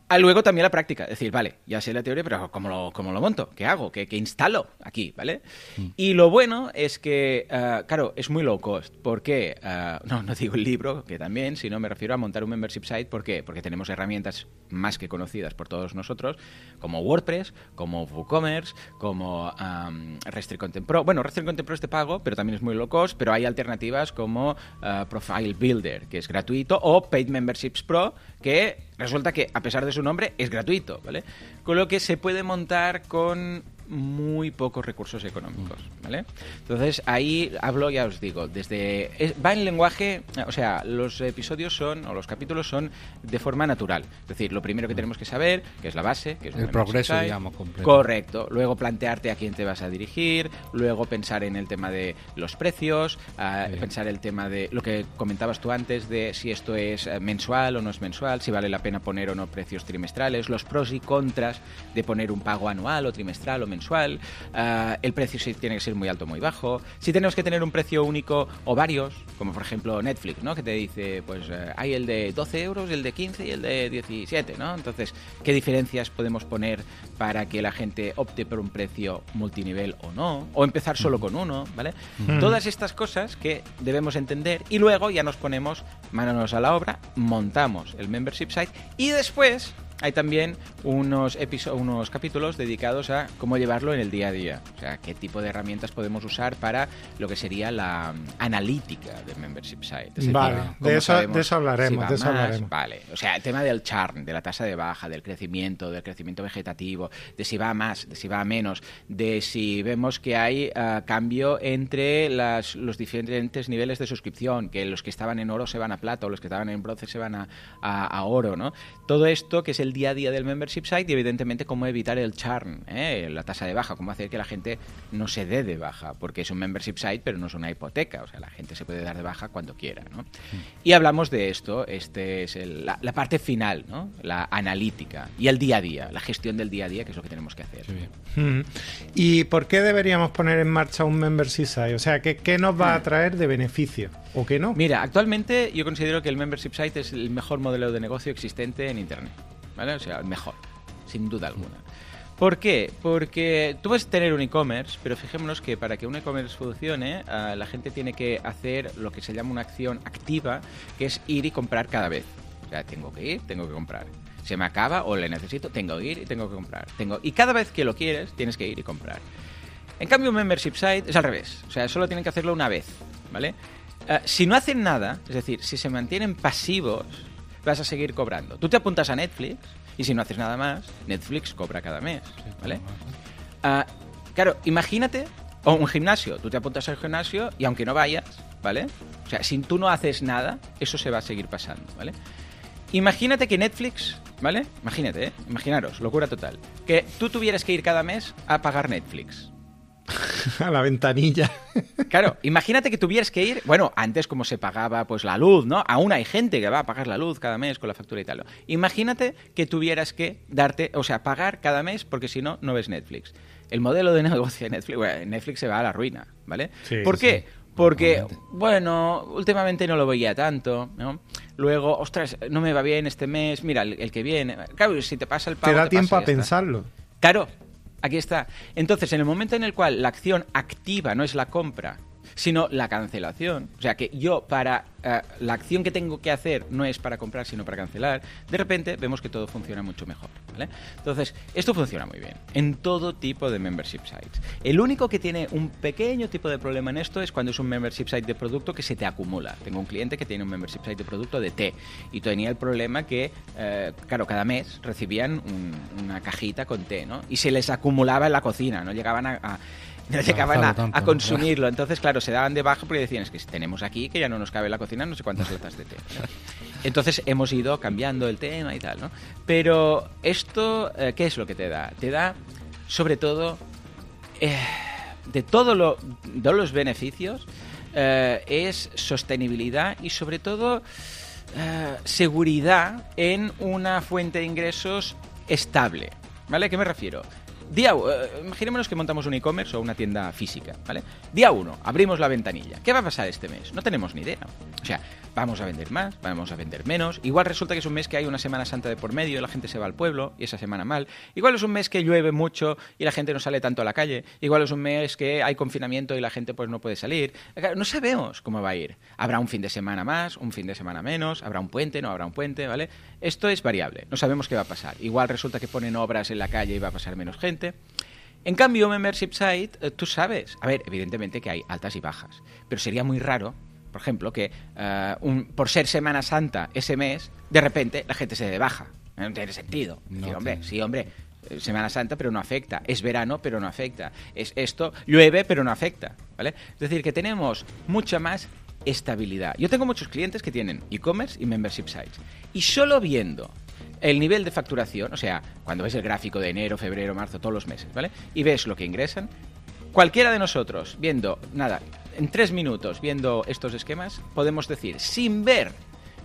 Ah, luego también la práctica, es decir, vale, ya sé la teoría, pero ¿cómo lo, cómo lo monto? ¿Qué hago? ¿Qué, instalo aquí? ¿Vale? Mm. Y lo bueno es que, eh, claro, es muy low cost. ¿Por qué? Eh, no, no digo el libro, que también, sino me refiero a montar un membership site. ¿Por qué? Porque tenemos herramientas más que conocidas por todos nosotros, como WordPress, como WooCommerce, como um, Restrict Content Pro. Bueno, Restrict Content Pro es de pago, pero también es muy low cost, pero hay alternativas como eh, Profile Builder, que es gratuito, o Paid Memberships Pro, que resulta que a pesar de su nombre es gratuito, ¿vale? Con lo que se puede montar con muy pocos recursos económicos, ¿vale? Entonces ahí hablo, ya os digo, desde va en lenguaje, o sea, los episodios son o los capítulos son de forma natural, es decir, lo primero que tenemos que saber, que es la base, que es el progreso, digamos, completo. Correcto. Luego plantearte a quién te vas a dirigir, luego pensar en el tema de los precios, pensar el tema de lo que comentabas tú antes de si esto es eh, mensual o no es mensual, si vale la pena poner o no precios trimestrales, los pros y contras de poner un pago anual o trimestral o mensual mensual, eh, el precio si tiene que ser muy alto o muy bajo, si tenemos que tener un precio único o varios, como por ejemplo Netflix, ¿no? que te dice, pues eh, hay el de 12 euros, el de 15 y el de 17, ¿no? Entonces, ¿qué diferencias podemos poner para que la gente opte por un precio multinivel o no? O empezar solo con uno, ¿vale? Todas estas cosas que debemos entender y luego ya nos ponemos manos a la obra, montamos el membership site y después hay también unos, unos capítulos dedicados a cómo llevarlo en el día a día. O sea, qué tipo de herramientas podemos usar para lo que sería la analítica de Membership Site. vale, de, eso, de, eso, hablaremos, de eso hablaremos. Vale, o sea, el tema del churn, de la tasa de baja, del crecimiento, del crecimiento vegetativo, de si va a más, de si va a menos, de si vemos que hay ah, cambio entre las, los diferentes niveles de suscripción, que los que estaban en oro se van a plata o los que estaban en bronce se van a, a oro, ¿no? Todo esto que es el el día a día del membership site y evidentemente cómo evitar el churn, ¿eh? la tasa de baja, cómo hacer que la gente no se dé de baja, porque es un membership site pero no es una hipoteca, o sea, la gente se puede dar de baja cuando quiera. ¿no? Y hablamos de esto, este es la, parte final, ¿no? la analítica y el día a día, la gestión del día a día, que es lo que tenemos que hacer. ¿Y por qué deberíamos poner en marcha un membership site? O sea, ¿qué, qué nos va a traer de beneficio o qué no? Mira, actualmente yo considero que el membership site es el mejor modelo de negocio existente en Internet. ¿Vale? O sea, el mejor, sin duda alguna. ¿Por qué? Porque tú puedes tener un e-commerce, pero fijémonos que para que un e-commerce funcione, ah, la gente tiene que hacer lo que se llama una acción activa, que es ir y comprar cada vez. O sea, tengo que ir, tengo que comprar. Se me acaba o le necesito, tengo que ir y tengo que comprar. Tengo... Y cada vez que lo quieres, tienes que ir y comprar. En cambio, un membership site es al revés. O sea, solo tienen que hacerlo una vez, ¿vale? Ah, si no hacen nada, es decir, si se mantienen pasivos, vas a seguir cobrando. Tú te apuntas a Netflix y si no haces nada más, Netflix cobra cada mes, ¿vale? Ah, claro, imagínate, o un gimnasio, tú te apuntas al gimnasio y aunque no vayas, ¿vale? O sea, si tú no haces nada, eso se va a seguir pasando, ¿vale? Imagínate que Netflix, ¿vale? Imagínate, ¿eh? Imaginaros, locura total. Que tú tuvieras que ir cada mes a pagar Netflix. a la ventanilla. Claro, imagínate que tuvieras que ir, bueno, antes como se pagaba pues la luz, ¿no? Aún hay gente que va a pagar la luz cada mes con la factura y tal. Imagínate que tuvieras que darte, o sea, pagar cada mes porque si no, no ves Netflix. El modelo de negocio de Netflix, bueno, Netflix se va a la ruina, ¿vale? ¿Por qué? Porque, bueno, últimamente no lo veía tanto, ¿no? Luego, ostras, no me va bien este mes, mira, el, que viene. Claro, si te pasa el pago. Te da tiempo a pensarlo. Claro, Aquí está. Entonces, en el momento en el cual la acción activa no es la compra, sino la cancelación. O sea, que yo para eh, la acción que tengo que hacer no es para comprar, sino para cancelar, de repente vemos que todo funciona mucho mejor. ¿vale? Entonces, esto funciona muy bien en todo tipo de membership sites. El único que tiene un pequeño tipo de problema en esto es cuando es un membership site de producto que se te acumula. Tengo un cliente que tiene un membership site de producto de té y tenía el problema que, eh, claro, cada mes recibían una cajita con té, ¿no? Y se les acumulaba en la cocina, no llegaban a no llegaban a, consumirlo. Entonces, claro, se daban de baja porque decían, es que tenemos aquí que ya no nos cabe en la cocina no sé cuántas latas de té. Entonces hemos ido cambiando el tema y tal, ¿no? Pero esto, eh, ¿qué es lo que te da? Te da, sobre todo, eh, de todo lo, todos los beneficios, eh, es sostenibilidad y sobre todo seguridad en una fuente de ingresos estable. ¿Vale? ¿A qué me refiero? Día, uh, imaginémonos que montamos un e-commerce o una tienda física, ¿vale? Día 1, abrimos la ventanilla. ¿Qué va a pasar este mes? No tenemos ni idea. O sea, vamos a vender más, vamos a vender menos. Igual resulta que es un mes que hay una Semana Santa de por medio, la gente se va al pueblo y esa semana mal. Igual es un mes que llueve mucho y la gente no sale tanto a la calle. Igual es un mes que hay confinamiento y la gente pues no puede salir. No sabemos cómo va a ir. Habrá un fin de semana más, un fin de semana menos, habrá un puente, no habrá un puente, ¿vale? Esto es variable, no sabemos qué va a pasar. Igual resulta que ponen obras en la calle y va a pasar menos gente. En cambio, Membership Site, eh, tú sabes, a ver, evidentemente que hay altas y bajas, pero sería muy raro por ejemplo, que eh, por ser Semana Santa ese mes, de repente la gente se de baja. No tiene sentido. hombre, sí, hombre, eh, Semana Santa, pero no afecta. Es verano, pero no afecta. Es esto, llueve, pero no afecta. ¿Vale? Es decir, que tenemos mucha más estabilidad. Yo tengo muchos clientes que tienen e-commerce y membership sites. Y solo viendo el nivel de facturación, o sea, cuando ves el gráfico de enero, febrero, marzo, todos los meses, ¿vale? Y ves lo que ingresan, cualquiera de nosotros, viendo, nada, en tres minutos viendo estos esquemas, podemos decir, sin ver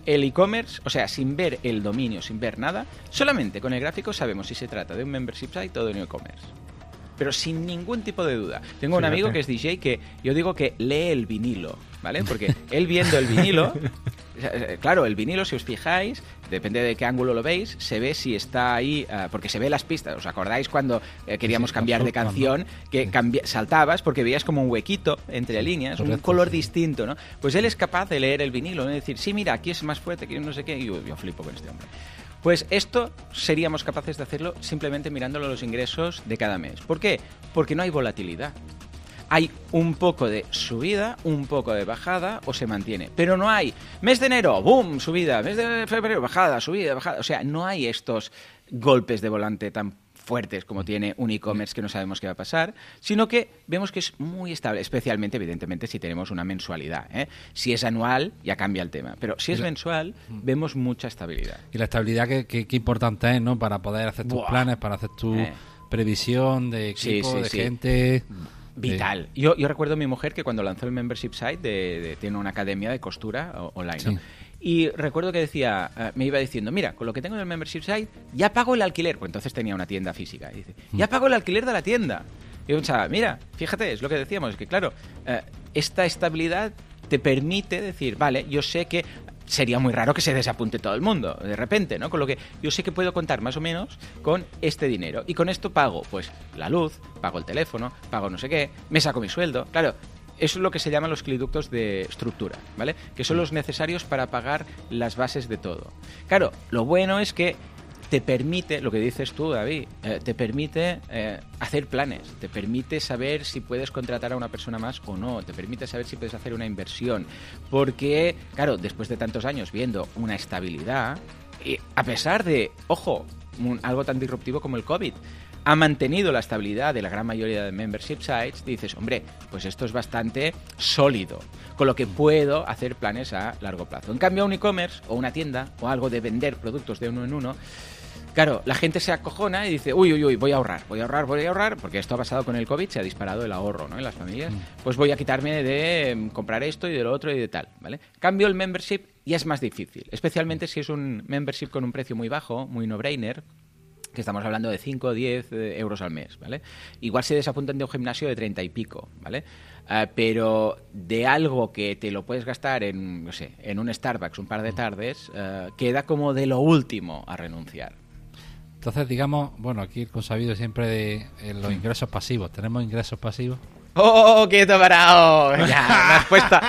el e-commerce, o sea, sin ver el dominio, sin ver nada, solamente con el gráfico sabemos si se trata de un membership site o de un e-commerce. Pero sin ningún tipo de duda. Tengo un amigo que es DJ que yo digo que lee el vinilo, ¿vale? Porque él viendo el vinilo Eh, claro, el vinilo, si os fijáis, depende de qué ángulo lo veis, se ve si está ahí, eh, porque se ve las pistas. ¿Os acordáis cuando eh, queríamos cambiar de canción? Que saltabas porque veías como un huequito entre líneas, un color distinto, ¿no? Pues él es capaz de leer el vinilo, ¿no? Y decir, sí, mira, aquí es más fuerte, aquí no sé qué, y yo, yo flipo con este hombre. Pues esto seríamos capaces de hacerlo simplemente mirándolo los ingresos de cada mes. ¿Por qué? Porque no hay volatilidad hay un poco de subida, un poco de bajada o se mantiene. Pero no hay mes de enero, boom, subida, mes de febrero, bajada, subida, bajada. O sea, no hay estos golpes de volante tan fuertes como tiene un e-commerce que no sabemos qué va a pasar, sino que vemos que es muy estable, especialmente, evidentemente, si tenemos una mensualidad. ¿eh? Si es anual, ya cambia el tema, pero si es mensual, mm. vemos mucha estabilidad. Y la estabilidad que, importante es, ¿no? Para poder hacer tus planes, para hacer tu eh. previsión de equipo, de gente... Vital. Yo, yo recuerdo a mi mujer que cuando lanzó el membership site de, tiene una academia de costura online. Y recuerdo que decía, eh, me iba diciendo, mira, con lo que tengo en el membership site, ya pago el alquiler. Pues entonces tenía una tienda física. Y dice, ya pago el alquiler de la tienda. Y yo pensaba, mira, fíjate, es lo que decíamos, es que claro, eh, esta estabilidad te permite decir, vale, yo sé que sería muy raro que se desapunte todo el mundo de repente, ¿no? Con lo que yo sé que puedo contar más o menos con este dinero. Y con esto pago, pues, la luz, pago el teléfono, pago no sé qué, me saco mi sueldo. Claro, eso es lo que se llaman los cliductos de estructura, ¿vale? Que son los necesarios para pagar las bases de todo. Claro, lo bueno es que te permite, lo que dices tú, David, eh, te permite eh, hacer planes, te permite saber si puedes contratar a una persona más o no, te permite saber si puedes hacer una inversión. Porque, claro, después de tantos años viendo una estabilidad, y a pesar de, ojo, algo tan disruptivo como el COVID, ha mantenido la estabilidad de la gran mayoría de membership sites, dices, hombre, pues esto es bastante sólido, con lo que puedo hacer planes a largo plazo. En cambio, un e-commerce o una tienda o algo de vender productos de uno en uno, Claro, la gente se acojona y dice, uy, uy, uy, voy a ahorrar, voy a ahorrar, voy a ahorrar, porque esto ha pasado con el COVID, se ha disparado el ahorro ¿no? en las familias, mm. pues voy a quitarme de mm, comprar esto y de lo otro y de tal, ¿vale? Cambio el membership y es más difícil, especialmente si es un membership con un precio muy bajo, muy no-brainer, que estamos hablando de 5 o 10 eh, euros al mes, ¿vale? Igual se desapuntan de un gimnasio de 30 y pico, ¿vale? Ah, pero de algo que te lo puedes gastar en, no sé, en un Starbucks un par de tardes, eh, queda como de lo último a renunciar. Entonces, digamos, bueno, aquí el consabido siempre de los ingresos pasivos. ¿Tenemos ingresos pasivos? ¡Oh, quieto parado! Ya, me has puesto,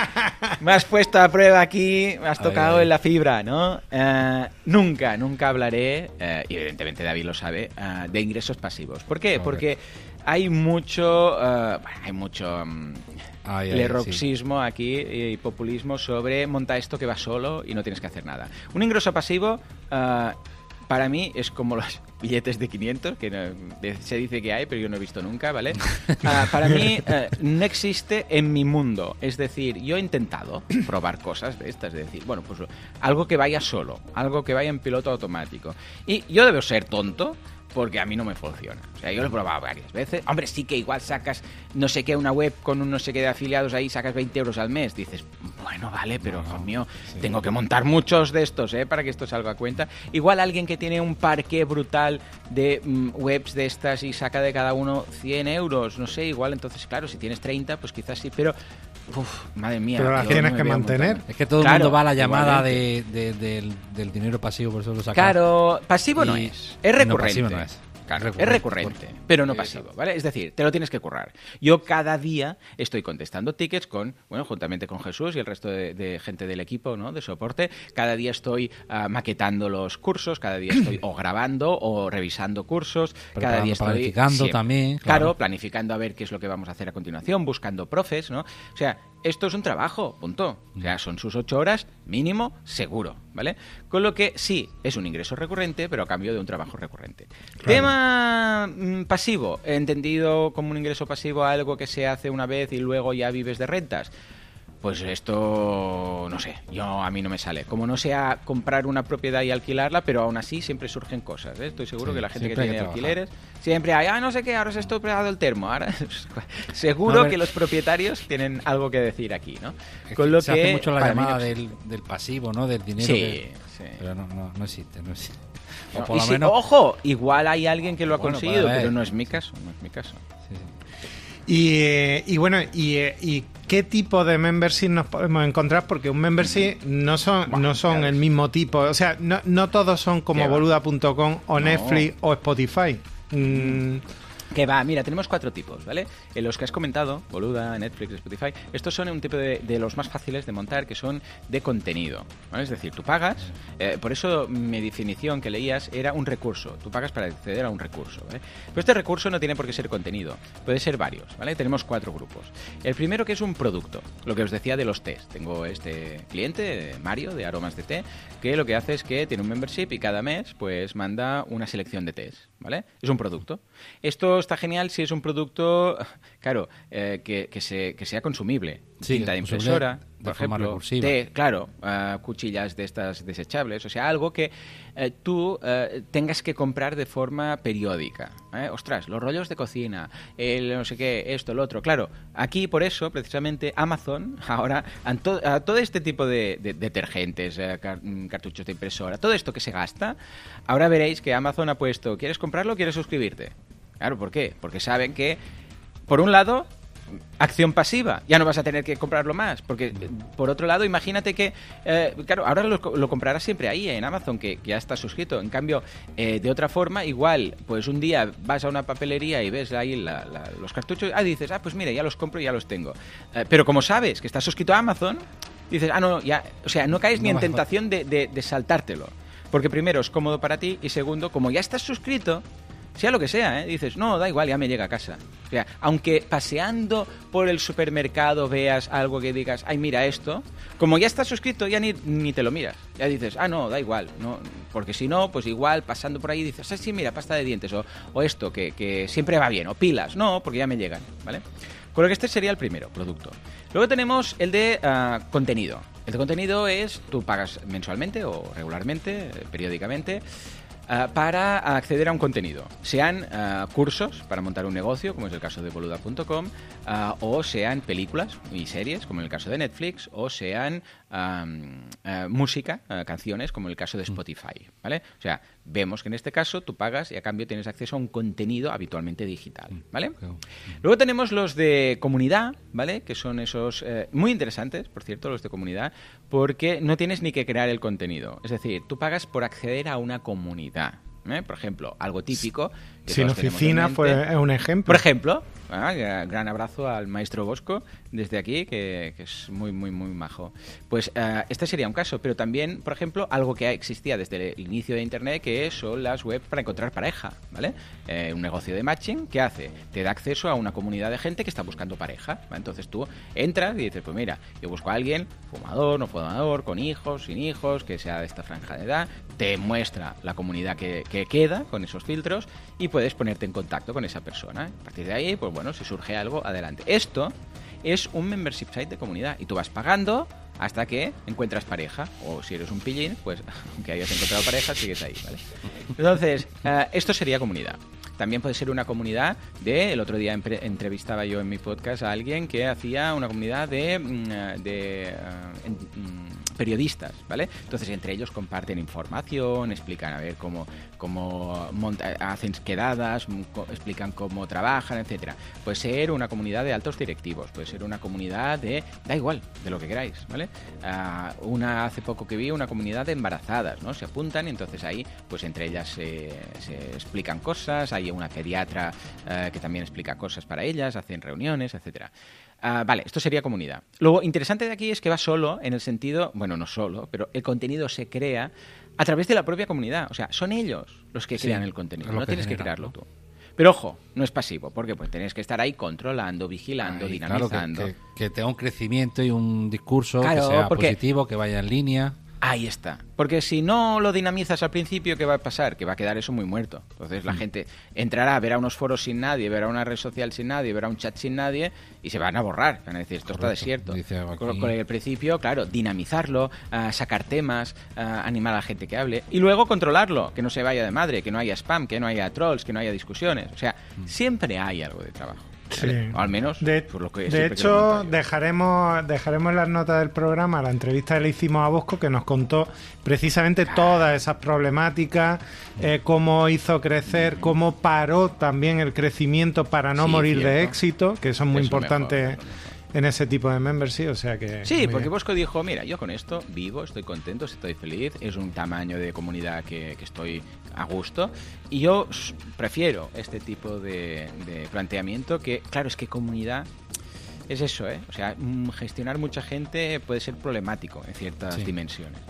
me has puesto a prueba aquí, me has tocado en la fibra, ¿no? Eh, nunca, nunca hablaré, eh, y evidentemente David lo sabe, eh, de ingresos pasivos. ¿Por qué? Porque hay mucho, hay mucho mm, lerroxismo aquí y populismo sobre monta esto que va solo y no tienes que hacer nada. Un ingreso pasivo para mí es como los billetes de 500, que se dice que hay, pero yo no he visto nunca, ¿vale? Ah, para mí eh, no existe en mi mundo. Es decir, yo he intentado probar cosas de estas, es decir, bueno, pues algo que vaya solo, algo que vaya en piloto automático. Y yo debo ser tonto, porque a mí no me funciona. O sea, yo lo he probado varias veces. Hombre, sí que igual sacas no sé qué, una web con un no sé qué de afiliados ahí, sacas 20 euros al mes. Dices, bueno, vale, pero, no, mío, tengo que montar muchos de estos, ¿eh? Para que esto salga a cuenta. Igual alguien que tiene un parque brutal de mm, webs de estas y saca de cada uno 100 euros, no sé, igual entonces, claro, si tienes 30, pues quizás sí, pero Uf, madre mía. Pero las tienes que mantener. Es que todo el mundo va a la llamada de, del, dinero pasivo, por eso lo saca. Claro, pasivo no es. Es recurrente. No, no es es recurrente, pero no pasivo, ¿vale? Es decir, te lo tienes que currar. Yo cada día estoy contestando tickets con, bueno, juntamente con Jesús y el resto de, gente del equipo, ¿no? De soporte. Cada día estoy ah, maquetando los cursos, cada día estoy o grabando o revisando cursos, cada día estoy planificando también. Claro. planificando a ver qué es lo que vamos a hacer a continuación, buscando profes, ¿no? O sea, esto es un trabajo, punto. O sea, son sus ocho horas mínimo, seguro, ¿vale? Con lo que sí, es un ingreso recurrente, pero a cambio de un trabajo recurrente. Tema mm, pasivo, entendido como un ingreso pasivo algo que se hace una vez y luego ya vives de rentas. Pues esto, no sé, yo a mí no me sale. Como no sea comprar una propiedad y alquilarla, pero aún así siempre surgen cosas. ¿eh? Estoy seguro que la gente que tiene alquileres, siempre hay, ah, no sé qué, ahora se está operado el termo. Ahora, seguro que los propietarios tienen algo que decir aquí, ¿no? Con lo se que hace mucho la llamada del, pasivo, ¿no? Del dinero. Sí, sí. Pero no, no, no existe, no existe. Ojo, igual hay alguien que lo ha conseguido, pero no es mi caso, no es mi caso. Y, eh, y, bueno, y, eh, y, qué tipo de membership nos podemos encontrar? Porque un membership no son, no son el mismo tipo. O sea, no, no todos son como boluda.com o Netflix o Spotify. Mm, que va, mira, tenemos cuatro tipos, ¿vale? En los que has comentado, Boluda, Netflix, Spotify, estos son un tipo de, los más fáciles de montar, que son de contenido, ¿vale? Es decir, tú pagas, eh, por eso mi definición que leías era un recurso, tú pagas para acceder a un recurso, ¿vale? Pero este recurso no tiene por qué ser contenido, puede ser varios, ¿vale? Tenemos cuatro grupos. El primero que es un producto, lo que os decía de los test. Tengo este cliente, Mario, de Aromas de Té, que lo que hace es que tiene un membership y cada mes, pues, manda una selección de test, ¿vale? Es un producto. Esto está genial si es un producto, claro, eh, que, que, se, que sea consumible. Cinta de impresora, por ejemplo, de, claro, uh, cuchillas de estas desechables, o sea, algo que uh, tú uh, tengas que comprar de forma periódica. Ostras, los rollos de cocina, el no sé qué, esto, lo otro. Claro, aquí por eso, precisamente, Amazon, ahora, a, to a todo este tipo de, de detergentes, car cartuchos de impresora, todo esto que se gasta, ahora veréis que Amazon ha puesto, ¿quieres comprarlo? ¿Quieres suscribirte? Claro, ¿por qué? Porque saben que, por un lado, acción pasiva, ya no vas a tener que comprarlo más, porque por otro lado, imagínate que, eh, claro, ahora lo, comprarás siempre ahí en Amazon, que, ya está suscrito, en cambio, eh, de otra forma, igual, pues un día vas a una papelería y ves ahí los cartuchos, ah, dices, ah, pues mira, ya los compro y ya los tengo, eh, pero como sabes que estás suscrito a Amazon, dices, ah, no, ya, o sea, no caes ni en tentación de, de saltártelo, porque primero es cómodo para ti y segundo, como ya estás suscrito, sea lo que sea, ¿eh? dices, no, da igual, ya me llega a casa. O aunque paseando por el supermercado veas algo que digas, ay, mira esto, como ya estás suscrito, ya ni, ni te lo miras. Ya dices, ah, no, da igual, no, porque si no, pues igual pasando por ahí dices, ah, sí, mira, pasta de dientes, o, esto, que, que, siempre va bien, o pilas, no, porque ya me llegan, ¿vale? Con lo que este sería el primero, producto. Luego tenemos el de uh, contenido. El de contenido es, tú pagas mensualmente o regularmente, eh, periódicamente, eh, para acceder a un contenido. Sean eh, cursos para montar un negocio, como es el caso de boluda.com, eh, o sean películas y series, como en el caso de Netflix, o sean música, canciones, como en el caso de mm. Spotify. ¿vale? O sea, vemos que en este caso tú pagas y a cambio tienes acceso a un contenido habitualmente digital. Mm. ¿vale? Luego tenemos los de comunidad, ¿vale? que son esos muy interesantes, por cierto, los de comunidad, porque no tienes ni que crear el contenido. Es decir, tú pagas por acceder a una comunidad. ¿eh? Por ejemplo, algo típico. Sin oficina fue un ejemplo. Por ejemplo, Ah, gran abrazo al maestro Bosco desde aquí, que, es muy, muy, muy majo. Pues eh, este sería un caso, pero también, por ejemplo, algo que existía desde el inicio de Internet, que son las webs para encontrar pareja, ¿vale? Eh, un negocio de matching, ¿qué hace? Te da acceso a una comunidad de gente que está buscando pareja. Entonces tú entras y dices, pues mira, yo busco a alguien, fumador, no fumador, con hijos, sin hijos, que sea de esta franja de edad, te muestra la comunidad que, que queda con esos filtros y puedes ponerte en contacto con esa persona. A partir de ahí, pues bueno, si surge algo, adelante. Esto es un membership site de comunidad y tú vas pagando hasta que encuentras pareja. O si eres un pillín, pues aunque hayas encontrado pareja, sigues ahí, ¿vale? Entonces, eh, esto sería comunidad. También puede ser una comunidad de, el otro día entrevistaba yo en mi podcast a alguien que hacía una comunidad de, mm, eh, mm, periodistas, ¿vale? Entonces entre ellos comparten información, explican a ver cómo, cómo hacen quedadas, explican cómo trabajan, etcétera. Puede ser una comunidad de altos directivos, puede ser una comunidad de, da igual, de lo que queráis, ¿vale? Ah, una hace poco que vi una comunidad de embarazadas, ¿no? Se apuntan y entonces ahí, pues entre ellas se, explican cosas, hay una pediatra eh, que también explica cosas para ellas, hacen reuniones, etcétera. Ah, vale, esto sería comunidad. Lo interesante de aquí es que va solo en el sentido, bueno, no solo, pero el contenido se crea a través de la propia comunidad. O sea, son ellos los que crean el contenido, no tienes que crearlo tú. Pero ojo, no es pasivo, porque pues tienes que estar ahí controlando, vigilando, dinamizando. que, tenga un crecimiento y un discurso que sea positivo, que vaya en línea. Ahí está. Porque si no lo dinamizas al principio, ¿qué va a pasar? Que va a quedar eso muy muerto. Entonces la mm. gente entrará, verá unos foros sin nadie, verá una red social sin nadie, verá un chat sin nadie y se van a borrar. Van a decir, esto está desierto. Con, el principio, claro, dinamizarlo, ah, sacar temas, ah, animar a la gente que hable y luego controlarlo, que no se vaya de madre, que no haya spam, que no haya trolls, que no haya discusiones. O sea, mm. siempre hay algo de trabajo. Sí. O al menos de, por lo que De hecho, dejaremos, dejaremos en las notas del programa la entrevista que le hicimos a Bosco que nos contó precisamente todas esas problemáticas, eh, cómo hizo crecer, cómo paró también el crecimiento para no morir de éxito, que eso es muy importante en ese tipo de membership, o sea que... Sí, porque Bosco dijo, mira, yo con esto vivo, estoy contento, estoy feliz, es un tamaño de comunidad que, estoy a gusto y yo prefiero este tipo de, planteamiento que, claro, es que comunidad es eso, ¿eh? O sea, gestionar mucha gente puede ser problemático en ciertas dimensiones.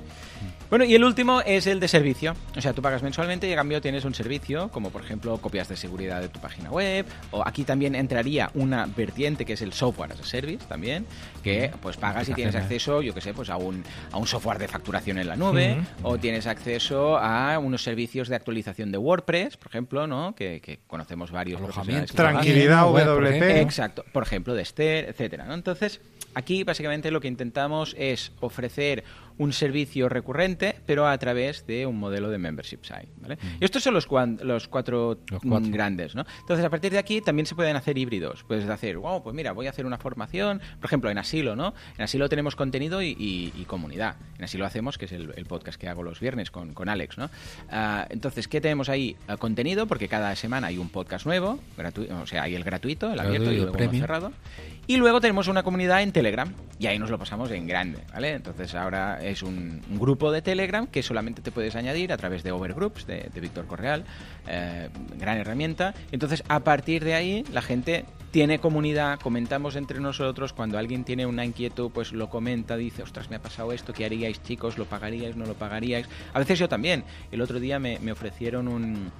Bueno, y el último es el de servicio. O sea, tú pagas mensualmente y a cambio tienes un servicio, como por ejemplo copias de seguridad de tu página web. O aquí también entraría una vertiente que es el software as a service también, que pues pagas y tienes acceso, yo que sé, pues a un, a un software de facturación en la nube, o tienes acceso a unos servicios de actualización de WordPress, por ejemplo, ¿no? Que, conocemos varios Tranquilidad WP. Exacto, por ejemplo, de Esther, etcétera, ¿no? Entonces, aquí básicamente lo que intentamos es ofrecer un servicio recurrente, pero a través de un modelo de membership site. ¿vale? Y estos son los, los, cuatro, grandes. ¿no? Entonces, a partir de aquí también se pueden hacer híbridos. Puedes hacer, wow, pues mira, voy a hacer una formación, por ejemplo, en Asilo, ¿no? En Asilo tenemos contenido y, comunidad. En Asilo hacemos, que es el, podcast que hago los viernes con, con Alex, ¿no? Ah, entonces, ¿qué tenemos ahí? Ah, contenido, porque cada semana hay un podcast nuevo, o sea, hay el gratuito, el abierto y luego el cerrado. Y luego tenemos una comunidad en Telegram y ahí nos lo pasamos en grande, ¿vale? Entonces ahora es un, grupo de Telegram que solamente te puedes añadir a través de Overgroups de, Víctor Correal, eh, gran herramienta. Entonces a partir de ahí la gente tiene comunidad, comentamos entre nosotros, cuando alguien tiene una inquietud pues lo comenta, dice, ostras, me ha pasado esto, ¿qué haríais chicos? ¿Lo pagaríais? ¿No lo pagaríais? A veces yo también. El otro día me, me ofrecieron un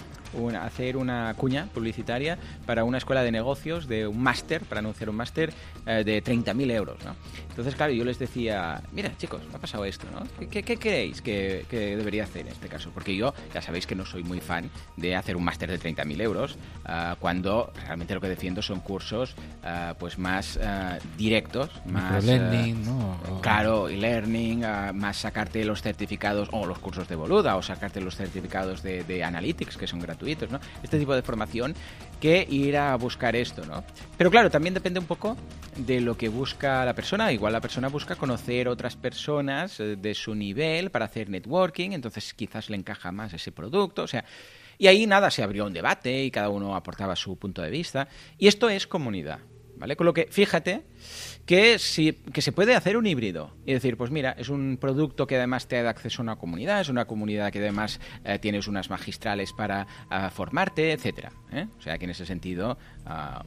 hacer una cuña publicitaria para una escuela de negocios de un máster, para anunciar un máster eh, de 30.000 euros. ¿no? Entonces, claro, yo les decía, mira, chicos, me ha pasado esto, ¿no? ¿Qué, qué creéis que, debería hacer en este caso? Porque yo, ya sabéis que no soy muy fan de hacer un máster de 30.000 euros, ah, cuando realmente lo que defiendo son cursos ah, pues más ah, directos, más... learning, ¿no? Claro, y learning, más sacarte los certificados, o los cursos de boluda, o sacarte los certificados de, de Analytics, que son gratuitos este tipo de formación que ir a buscar esto, ¿no? Pero claro, también depende un poco de lo que busca la persona. Igual la persona busca conocer otras personas eh, de su nivel para hacer networking, entonces quizás le encaja más ese producto, o sea... Y ahí nada, se abrió un debate y cada uno aportaba su punto de vista. Y esto es comunidad, ¿vale? Con lo que, fíjate que, si, que se puede hacer un híbrido. Y decir, pues mira, es un producto que además te da acceso a una comunidad, es una comunidad que además eh, tienes unas magistrales para ah, formarte, etcétera. ¿eh? O sea que en ese sentido... Ah,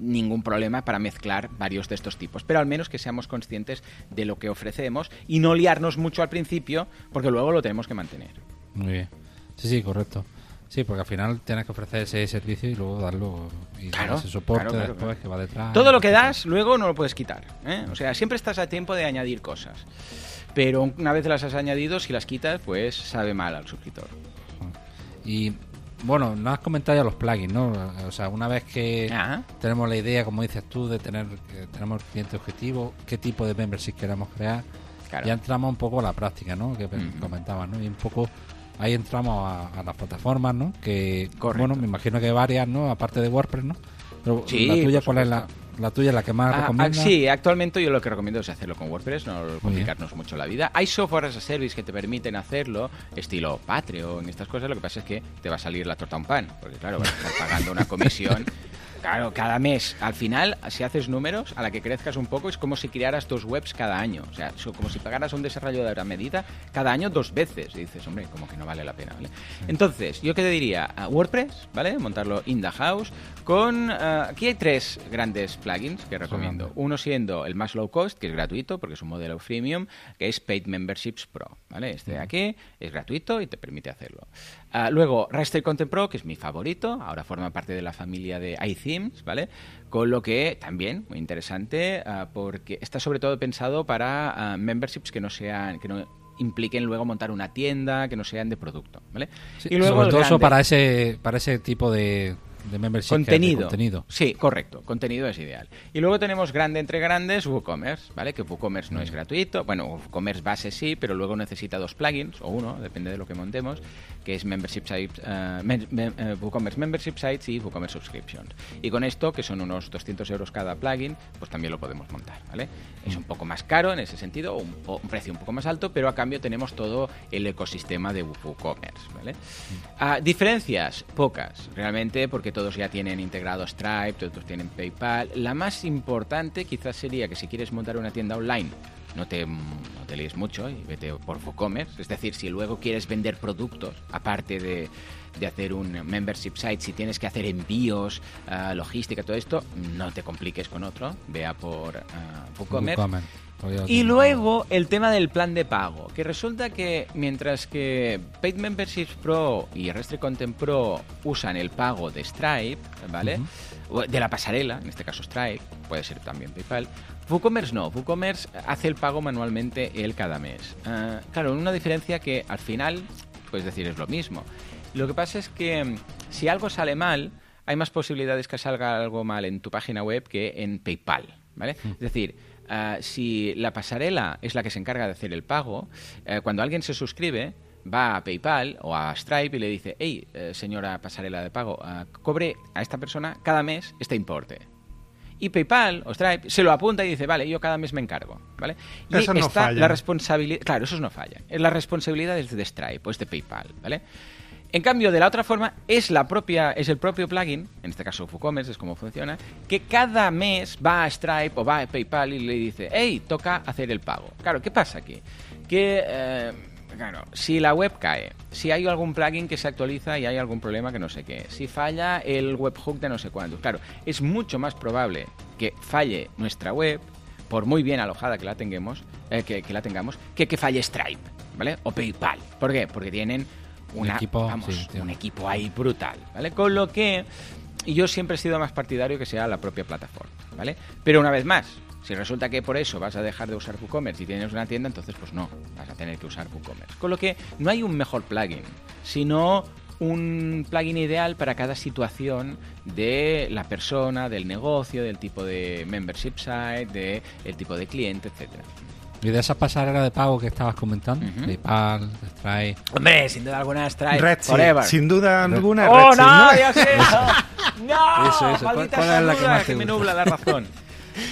ningún problema para mezclar varios de estos tipos, pero al menos que seamos conscientes de lo que ofrecemos y no liarnos mucho al principio, porque luego lo tenemos que mantener. Muy bien. Sí, sí, correcto. Sí, porque al final tienes que ofrecer ese servicio y luego darlo y claro, ese soporte después que va detrás. Todo lo que das luego no lo puedes quitar. ¿eh? O sea, siempre estás a tiempo de añadir cosas. Pero una vez las has añadido, si las quitas, pues sabe mal al suscriptor. Y bueno, no has comentado ya los plugins, ¿no? O sea, una vez que tenemos la idea, como dices tú, de tener tenemos el cliente objetivo, qué tipo de membership queremos crear, ya entramos un poco a la práctica, ¿no? Que comentabas, ¿no? Y un poco ahí entramos a, las plataformas, ¿no? Que, bueno, me imagino que varias, ¿no? Aparte de WordPress, ¿no? Pero la tuya, ¿cuál es la, la tuya, la que más ah, ah sí, actualmente yo lo que recomiendo es hacerlo con WordPress, no complicarnos mucho la vida. Hay software as a service que te permiten hacerlo, estilo Patreon, estas cosas. Lo que pasa es que te va a salir la torta a un pan, porque claro, vas a estar pagando una comisión Claro, cada mes. Al final, si haces números, a la que crezcas un poco, es como si crearas dos webs cada año. O sea, como si pagaras un desarrollador a medida cada año dos veces. Y dices, hombre, como que no vale la pena, ¿vale? Entonces, yo qué te diría, WordPress, ¿vale? Montarlo in the house. Con. Eh, aquí hay tres grandes plugins que recomiendo. Uno siendo el más low cost, que es gratuito, porque es un modelo freemium, que es Paid Memberships Pro, ¿vale? Este de aquí es gratuito y te permite hacerlo. Uh, luego, Raster Content Pro, que es mi favorito, ahora forma parte de la familia de iThemes, ¿vale? Con lo que también, muy interesante, ah, porque está sobre todo pensado para ah, memberships que no sean, que no impliquen luego montar una tienda, que no sean de producto, ¿vale? y luego sobre todo eso para ese, para ese tipo de, de membership contenido. contenido. Sí, correcto. Contenido es ideal. Y luego tenemos grande entre grandes WooCommerce, ¿vale? Que WooCommerce no es gratuito. Bueno, WooCommerce base sí, pero luego necesita dos plugins, o uno, depende de lo que montemos, que es Membership Sites, uh, WooCommerce Membership Sites y WooCommerce Subscriptions. Y con esto, que son unos 200 euros cada plugin, pues también lo podemos montar, ¿vale? Es un poco más caro en ese sentido, un, un precio un poco más alto, pero a cambio tenemos todo el ecosistema de WooCommerce, ¿vale? Uh, diferencias, pocas, realmente, porque todos ya tienen integrado Stripe, todos tienen PayPal. La más importante quizás sería que si quieres montar una tienda online, no te, no te lees mucho y vete por WooCommerce. Es decir, si luego quieres vender productos, aparte de, de hacer un membership site, si tienes que hacer envíos, uh, logística, todo esto, no te compliques con otro, vea por uh, WooCommerce. Y luego el tema del plan de pago, que resulta que mientras que Paid Memberships Pro y Restre Content Pro usan el pago de Stripe, ¿vale? De la pasarela, en este caso Stripe, puede ser también PayPal. WooCommerce no, WooCommerce hace el pago manualmente él cada mes. Uh, claro, una diferencia que al final, puedes decir, es lo mismo. Lo que pasa es que mm, si algo sale mal, hay más posibilidades que salga algo mal en tu página web que en PayPal, ¿vale? Es decir, Ah, si la pasarela es la que se encarga de hacer el pago, eh, cuando alguien se suscribe, va a PayPal o a Stripe y le dice, hey, eh, señora pasarela de pago, ah, cobre a esta persona cada mes este importe. Y PayPal o Stripe se lo apunta y dice, vale, yo cada mes me encargo, ¿vale? Y eso no está la responsabilidad, claro, eso no falla. La responsabilidad es de Stripe o es de PayPal, ¿vale? En cambio, de la otra forma, es, la propia, es el propio plugin, en este caso WooCommerce es como funciona, que cada mes va a Stripe o va a PayPal y le dice, hey, toca hacer el pago. Claro, ¿qué pasa aquí? Que, eh, claro, si la web cae, si hay algún plugin que se actualiza y hay algún problema que no sé qué, si falla el webhook de no sé cuándo, claro, es mucho más probable que falle nuestra web, por muy bien alojada que la tengamos, eh, que, que la tengamos, que que falle Stripe, ¿vale? O PayPal. ¿Por qué? Porque tienen un equipo, un equipo ahí brutal, ¿vale? Con lo que yo siempre he sido más partidario que sea la propia plataforma, ¿vale? Pero una vez más, si resulta que por eso vas a dejar de usar WooCommerce y tienes una tienda, entonces pues no, vas a tener que usar WooCommerce. Con lo que no hay un mejor plugin, sino un plugin ideal para cada situación de la persona, del negocio, del tipo de membership site, del tipo de cliente, etcétera. Y de esas pasarelas de pago que estabas comentando, PayPal, Stripe. Hombre, sin duda alguna Stripe. Red, forever. Sin duda alguna ¡Oh, no! Dios ¡No! Eso, eso. ¿Cuál, cuál es la que más te que me nubla la razón?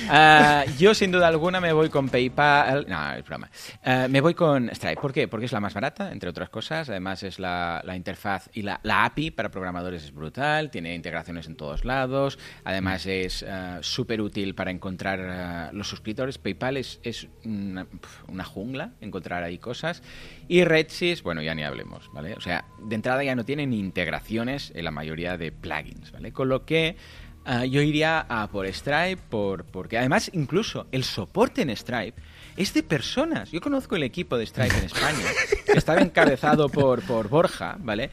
Uh, yo sin duda alguna me voy con PayPal. No, es broma. Uh, me voy con Stripe. ¿Por qué? Porque es la más barata, entre otras cosas. Además es la, la interfaz y la, la, API para programadores es brutal. Tiene integraciones en todos lados. Además es uh, súper útil para encontrar los suscriptores. PayPal es, es una, una, jungla encontrar ahí cosas. Y Redsys, bueno, ya ni hablemos, ¿vale? O sea, de entrada ya no tienen integraciones en la mayoría de plugins, ¿vale? Con lo que ah, yo iría a por Stripe, por, porque además incluso el soporte en Stripe es de personas. Yo conozco el equipo de Stripe en España, que estaba encabezado por, por Borja, ¿vale?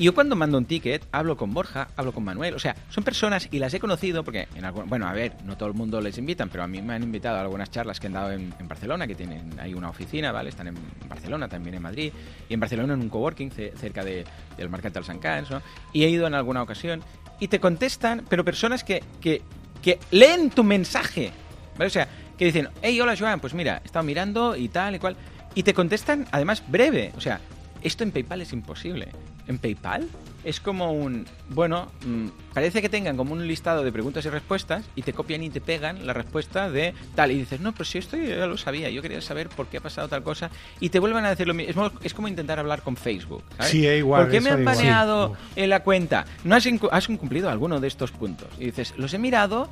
Y yo cuando mando un ticket, hablo con Borja, hablo con Manuel. O sea, son personas y las he conocido porque, en algún, bueno, a ver, no todo el mundo les invitan, pero a mí me han invitado a algunas charlas que han dado en, Barcelona, que tienen ahí una oficina, ¿vale? Están en Barcelona, también en Madrid. Y en Barcelona en un coworking cerca de, del Market del San ¿no? Y he ido en alguna ocasión y te contestan, pero personas que, que, que leen tu mensaje, ¿vale? O sea, que dicen, hey, hola Joan, pues mira, he estado mirando y tal y cual. Y te contestan, además, breve. O sea, esto en PayPal es imposible. En PayPal es como un. Bueno, mm, parece que tengan como un listado de preguntas y respuestas y te copian y te pegan la respuesta de tal. Y dices, no, pero si esto yo ya lo sabía, yo quería saber por qué ha pasado tal cosa. Y te vuelven a decir lo mismo. Es, como intentar hablar con Facebook. ¿sabes? Sí, igual. ¿Por qué me han paneado en la cuenta? No has, has incumplido alguno de estos puntos. Y dices, los he mirado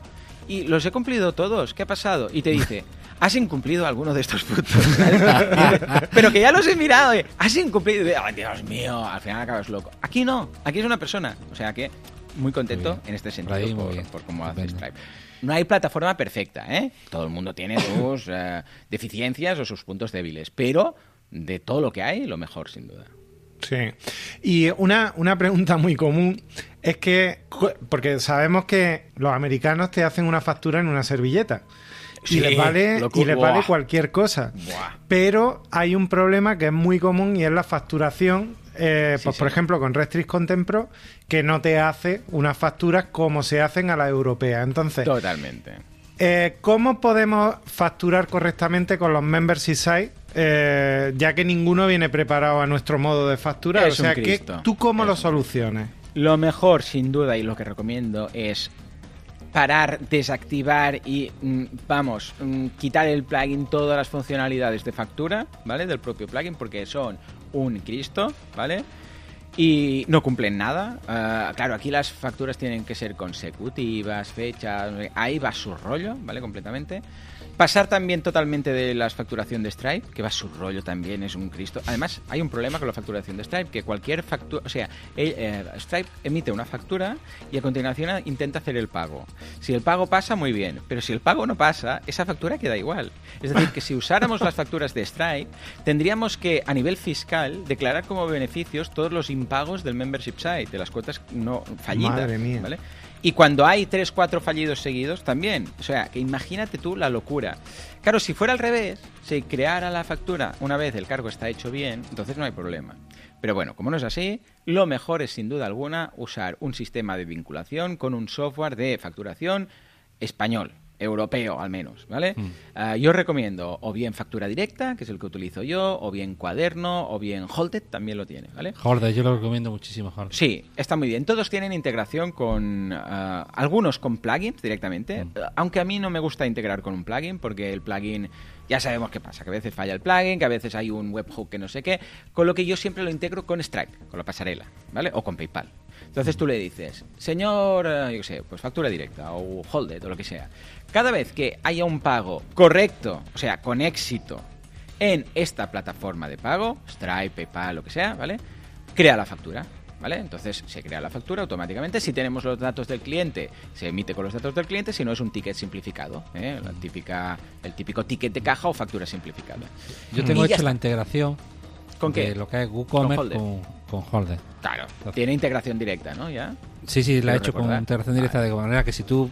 y los he cumplido todos. ¿Qué ha pasado? Y te dice has incumplido alguno de estos puntos. Pero que ya los he mirado. Eh. Has incumplido. Ay, Dios mío, al final acabas loco. Aquí no, aquí es una persona. O sea que muy contento en este sentido por, cómo hace Stripe. No hay plataforma perfecta, ¿eh? Todo el mundo tiene sus eh, deficiencias o sus puntos débiles, pero de todo lo que hay, lo mejor, sin duda. Sí. Y una, una pregunta muy común es que, porque sabemos que los americanos te hacen una factura en una servilleta y les vale, y les vale cualquier cosa. Pero hay un problema que es muy común y es la facturación. Eh, pues, por ejemplo, con Restrix Contempro, que no te hace unas facturas como se hacen a la europea. Entonces, totalmente. Eh, ¿Cómo podemos facturar correctamente con los membership sites? Eh, ya que ninguno viene preparado a nuestro modo de facturar. o sea, que, ¿tú cómo lo soluciones? Lo mejor, sin duda, y lo que recomiendo es parar, desactivar y, mm, vamos, mm, quitar el plugin todas las funcionalidades de factura, ¿vale? Del propio plugin, porque son un Cristo, ¿vale? Y no cumplen nada. Ah, claro, aquí las facturas tienen que ser consecutivas, fechas, ahí va su rollo, ¿vale? Completamente. Pasar también totalmente de la facturación de Stripe, que va su rollo también, es un Cristo. Además, hay un problema con la facturación de Stripe, que cualquier factura, o sea, eh, Stripe emite una factura y a continuación intenta hacer el pago. Si el pago pasa, muy bien, pero si el pago no pasa, esa factura queda igual. Es decir, que si usáramos las facturas de Stripe, tendríamos que, a nivel fiscal, declarar como beneficios todos los impagos del membership site, de las cuotas no fallidas. Madre mía. ¿vale? Y cuando hay 3, 4 fallidos seguidos, también. O sea, que imagínate tú la locura. Claro, si fuera al revés, si creara la factura una vez el cargo está hecho bien, entonces no hay problema. Pero bueno, como no es así, lo mejor es sin duda alguna usar un sistema de vinculación con un software de facturación español, europeo al menos, ¿vale? Mm. Ah, yo recomiendo o bien factura directa, que es el que utilizo yo, o bien cuaderno, o bien Holded, también lo tiene, ¿vale? Holded, yo lo recomiendo muchísimo, Sí, está muy bien. Todos tienen integración con, ah, algunos con plugins directamente, mm. aunque a mí no me gusta integrar con un plugin, porque el plugin, ya sabemos qué pasa, que a veces falla el plugin, que a veces hay un webhook que no sé qué, con lo que yo siempre lo integro con Stripe, con la pasarela, ¿vale? O con PayPal. Entonces tú le dices, señor, yo qué sé, pues factura directa o Holded o lo que sea. Cada vez que haya un pago correcto, o sea, con éxito, en esta plataforma de pago, Stripe, PayPal, lo que sea, ¿vale? Crea la factura. ¿Vale? Entonces se crea la factura automáticamente. Si tenemos los datos del cliente, se emite con los datos del cliente, si no es un ticket simplificado, ¿eh? la típica, el típico ticket de caja o factura simplificada. Yo tengo hecho la integración ¿Con qué? lo que es WooCommerce con, con, Holder. Claro, tiene integración directa, ¿no? ¿Ya? Sí, sí, la he hecho con integración directa de manera que si tú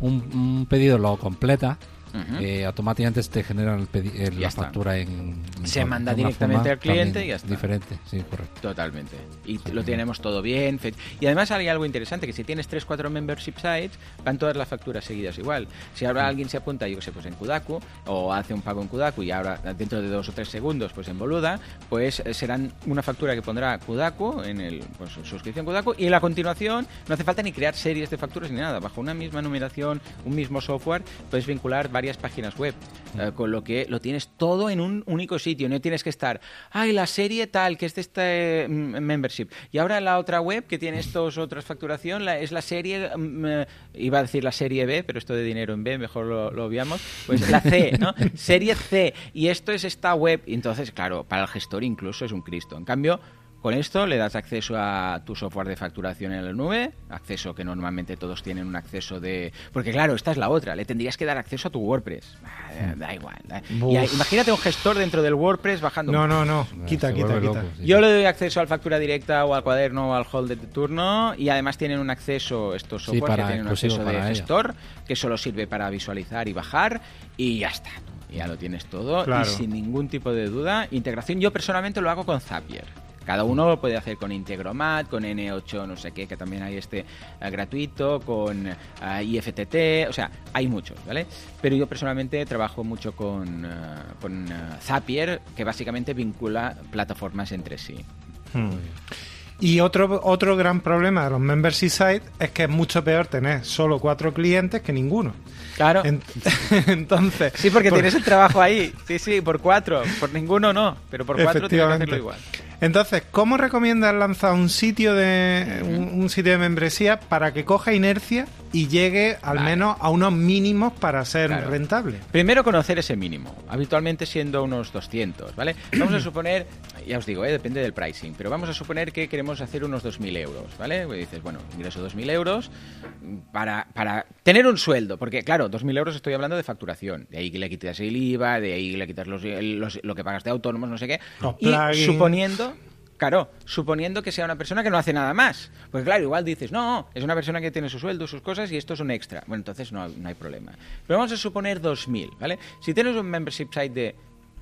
un, pedido lo completa eh, automáticamente te genera el la factura en, se manda directamente al cliente y ya está. diferente sí correcto. Totalmente. Y lo tenemos todo bien y además hay algo interesante que si tienes 3 4 membership sites van todas las facturas seguidas igual. Si ahora alguien se apunta yo que sé pues en Kudaku o hace un pago en Kudaku y ahora dentro de dos o tres segundos pues en Boluda pues eh, serán una factura que pondrá Kudaku en el pues, suscripción Kudaku y en la continuación no hace falta ni crear series de facturas ni nada. Bajo una misma numeración un mismo software puedes vincular varias páginas web, eh, con lo que lo tienes todo en un único sitio, no tienes que estar, ay, la serie tal, que es de este mm, membership, y ahora la otra web que tiene estos otras facturación la, es la serie, mm, eh, iba a decir la serie B, pero esto de dinero en B, mejor lo, lo obviamos, pues la C, ¿no? serie C, y esto es esta web, y entonces, claro, para el gestor incluso es un Cristo. En cambio, Con esto le das acceso a tu software de facturación en la nube, acceso que normalmente todos tienen un acceso de... Porque claro, esta es la otra, le tendrías que dar acceso a tu WordPress. Ah, da igual. imagínate un gestor dentro del WordPress bajando... No, no, no, quita, quita, quita. Yo le doy acceso al factura directa o al cuaderno o al holder de turno y además tienen un acceso, estos software que tienen un acceso de gestor que solo sirve para visualizar y bajar y ya está ya lo tienes todo y sin ningún tipo de duda. Integración, yo personalmente lo hago con Zapier. Cada uno lo puede hacer con Integromat, con N8, no sé qué, que también hay este eh, gratuito, con eh, IFTT, o sea, hay muchos, ¿vale? Pero yo personalmente trabajo mucho con, eh, con Zapier, que básicamente vincula plataformas entre sí. Hmm. Y otro, otro gran problema de los membership sites es que es mucho peor tener solo cuatro clientes que ninguno. Claro. entonces. Sí, porque tienes el trabajo ahí. Sí, sí, por cuatro. Por ninguno no, pero por cuatro tienes que hacerlo igual. Entonces, ¿cómo recomiendas lanzar un sitio de un, sitio de membresía para que coja inercia y llegue al menos a unos mínimos para ser rentable? Primero conocer ese mínimo, habitualmente siendo unos 200, ¿vale? Vamos a suponer, ya os digo, ¿eh? depende del pricing, pero vamos a suponer que queremos hacer unos 2.000 euros, ¿vale? Y dices, bueno, ingreso 2.000 euros para, para tener un sueldo, porque claro, 2.000 euros estoy hablando de facturación, de ahí que le quitas el IVA, de ahí que le quitas los, lo que pagas de autónomos, no sé qué, y suponiendo Claro, suponiendo que sea una persona que no hace nada más. Pues claro, igual dices, no, es una persona que tiene su sueldo, sus cosas y esto es un extra. Bueno, entonces no, hay problema. Pero vamos a suponer 2.000, ¿vale? Si tienes un membership site de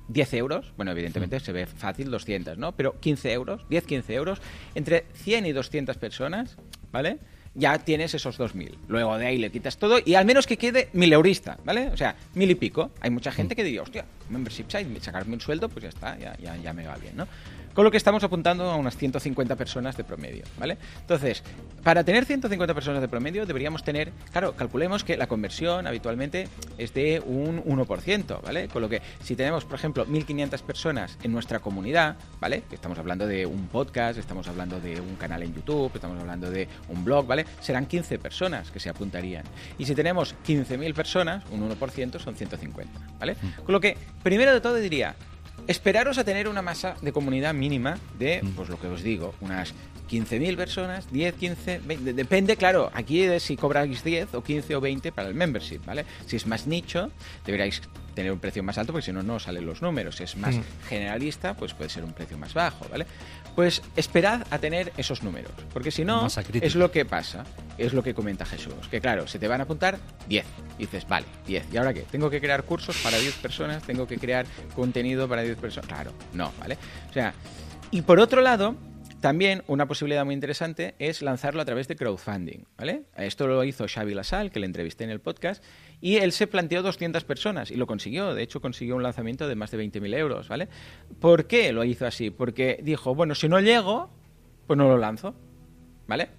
10 euros, bueno, evidentemente se ve fácil 200, ¿no? Pero 15 euros, 10, 15 euros, entre 100 y 200 personas, ¿vale? Ya tienes esos 2.000. Luego de ahí le quitas todo y al menos que quede mil eurista, ¿vale? O sea, mil y pico. Hay mucha gente que diría, hostia, membership site, sacarme un sueldo, pues ya está, ya, ya, ya me va bien, ¿no? Con lo que estamos apuntando a unas 150 personas de promedio, ¿vale? Entonces, para tener 150 personas de promedio deberíamos tener, claro, calculemos que la conversión habitualmente es de un 1%, ¿vale? Con lo que si tenemos, por ejemplo, 1500 personas en nuestra comunidad, ¿vale? Estamos hablando de un podcast, estamos hablando de un canal en YouTube, estamos hablando de un blog, ¿vale? Serán 15 personas que se apuntarían. Y si tenemos 15.000 personas, un 1% son 150, ¿vale? Mm. Con lo que, primero de todo diría, esperaros a tener una masa de comunidad mínima de, mm. pues lo que os digo, unas 15.000 personas, 10, 15, 20, depende, claro, aquí de si cobráis 10 o 15 o 20 para el membership, ¿vale? Si es más nicho, deberáis tener un precio más alto porque si no, no salen los números. Si es más mm. generalista, pues puede ser un precio más bajo, ¿vale? Pues esperad a tener esos números, porque si no, es lo que pasa, es lo que comenta Jesús, que claro, se te van a apuntar 10, y dices, vale, 10, ¿y ahora qué? ¿Tengo que crear cursos para 10 personas? ¿Tengo que crear contenido para 10 personas? Claro, no, ¿vale? O sea, y por otro lado, también una posibilidad muy interesante es lanzarlo a través de crowdfunding, ¿vale? Esto lo hizo Xavi Lasal, que le entrevisté en el podcast, y él se planteó 200 personas y lo consiguió. De hecho, consiguió un lanzamiento de más de 20.000 euros, ¿vale? ¿Por qué lo hizo así? Porque dijo, bueno, si no llego, pues no lo lanzo, ¿vale?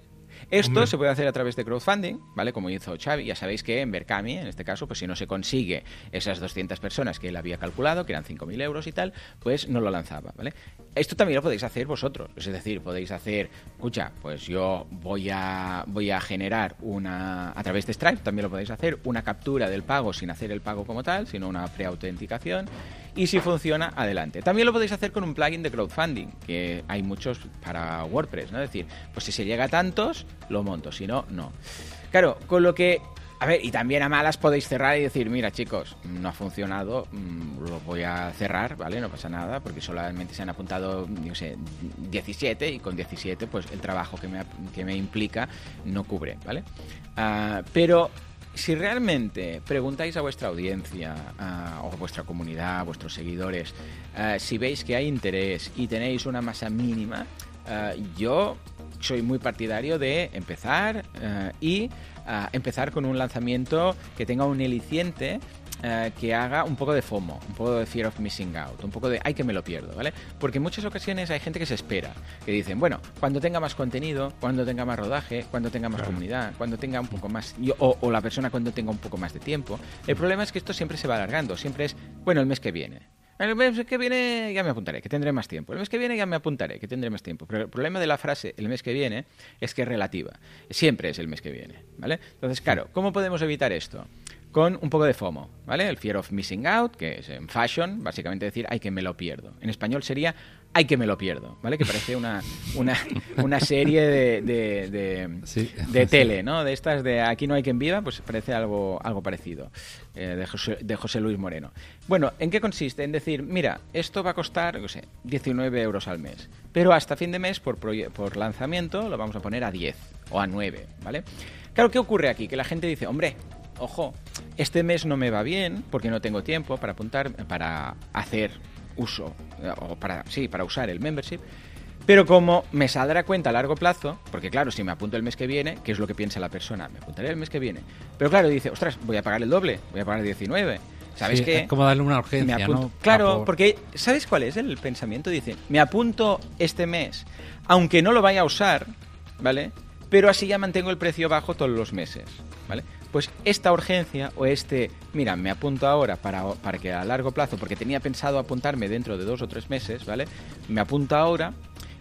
Esto se puede hacer a través de crowdfunding, ¿vale? Como hizo Xavi. Ya sabéis que en Berkami, en este caso, pues si no se consigue esas 200 personas que él había calculado, que eran 5.000 euros y tal, pues no lo lanzaba, ¿vale? Esto también lo podéis hacer vosotros. Es decir, podéis hacer, escucha, pues yo voy a, voy a generar una, a través de Stripe, también lo podéis hacer, una captura del pago sin hacer el pago como tal, sino una preautenticación y si funciona, adelante. También lo podéis hacer con un plugin de crowdfunding, que hay muchos para WordPress, ¿no? Es decir, pues si se llega a tantos, lo monto, si no, no. Claro, con lo que a ver, y también a malas podéis cerrar y decir, mira chicos, no ha funcionado, mm, lo voy a cerrar, ¿vale? No pasa nada, porque solamente se han apuntado, no sé, 17 y con 17 pues el trabajo que me, que me implica no cubre, ¿vale? Ah, pero si realmente preguntáis a vuestra audiencia o a vuestra comunidad, a vuestros seguidores, eh, si veis que hay interés y tenéis una masa mínima, eh, yo soy muy partidario de empezar eh, y empezar con un lanzamiento que tenga un eliciente eh, que haga un poco de FOMO, un poco de Fear of Missing Out, un poco de ay que me lo pierdo, ¿vale? Porque en muchas ocasiones hay gente que se espera, que dicen, bueno, cuando tenga más contenido, cuando tenga más rodaje, cuando tenga más comunidad, cuando tenga un poco más, o, o la persona cuando tenga un poco más de tiempo. El problema es que esto siempre se va alargando, siempre es, bueno, el mes que viene. El mes que viene ya me apuntaré, que tendré más tiempo. El mes que viene ya me apuntaré, que tendré más tiempo. Pero el problema de la frase el mes que viene es que es relativa. Siempre es el mes que viene, ¿vale? Entonces, claro, ¿cómo podemos evitar esto? Con un poco de FOMO, ¿vale? El Fear of Missing Out, que es en fashion, básicamente decir, ay, que me lo pierdo. En español sería, ay, que me lo pierdo, ¿vale? Que parece una, una, una serie de, de, de, tele, ¿no? De estas de Aquí no hay quien viva, pues parece algo, algo parecido, eh, de, José, de José Luis Moreno. Bueno, ¿en qué consiste? En decir, mira, esto va a costar, no sé, 19 euros al mes, pero hasta fin de mes, por, por lanzamiento, lo vamos a poner a 10 o a 9, ¿vale? Claro, ¿qué ocurre aquí? Que la gente dice, hombre, ojo, este mes no me va bien porque no tengo tiempo para apuntar, para hacer uso, eh, o para, sí, para usar el membership. Pero como me saldrá cuenta a largo plazo, porque claro, si me apunto el mes que viene, ¿qué es lo que piensa la persona? Me apuntaré el mes que viene. Pero claro, dice, ostras, voy a pagar el doble, voy a pagar 19. ¿Sabes qué? Es como darle una urgencia, ¿no? Claro, porque ¿sabes cuál es el pensamiento? Dice, me apunto este mes, aunque no lo vaya a usar, ¿vale? Pero así ya mantengo el precio bajo todos los meses, ¿vale? Pues esta urgencia o este, mira, me apunto ahora para, para que a largo plazo, porque tenía pensado apuntarme dentro de dos o tres meses, ¿vale? Me apunto ahora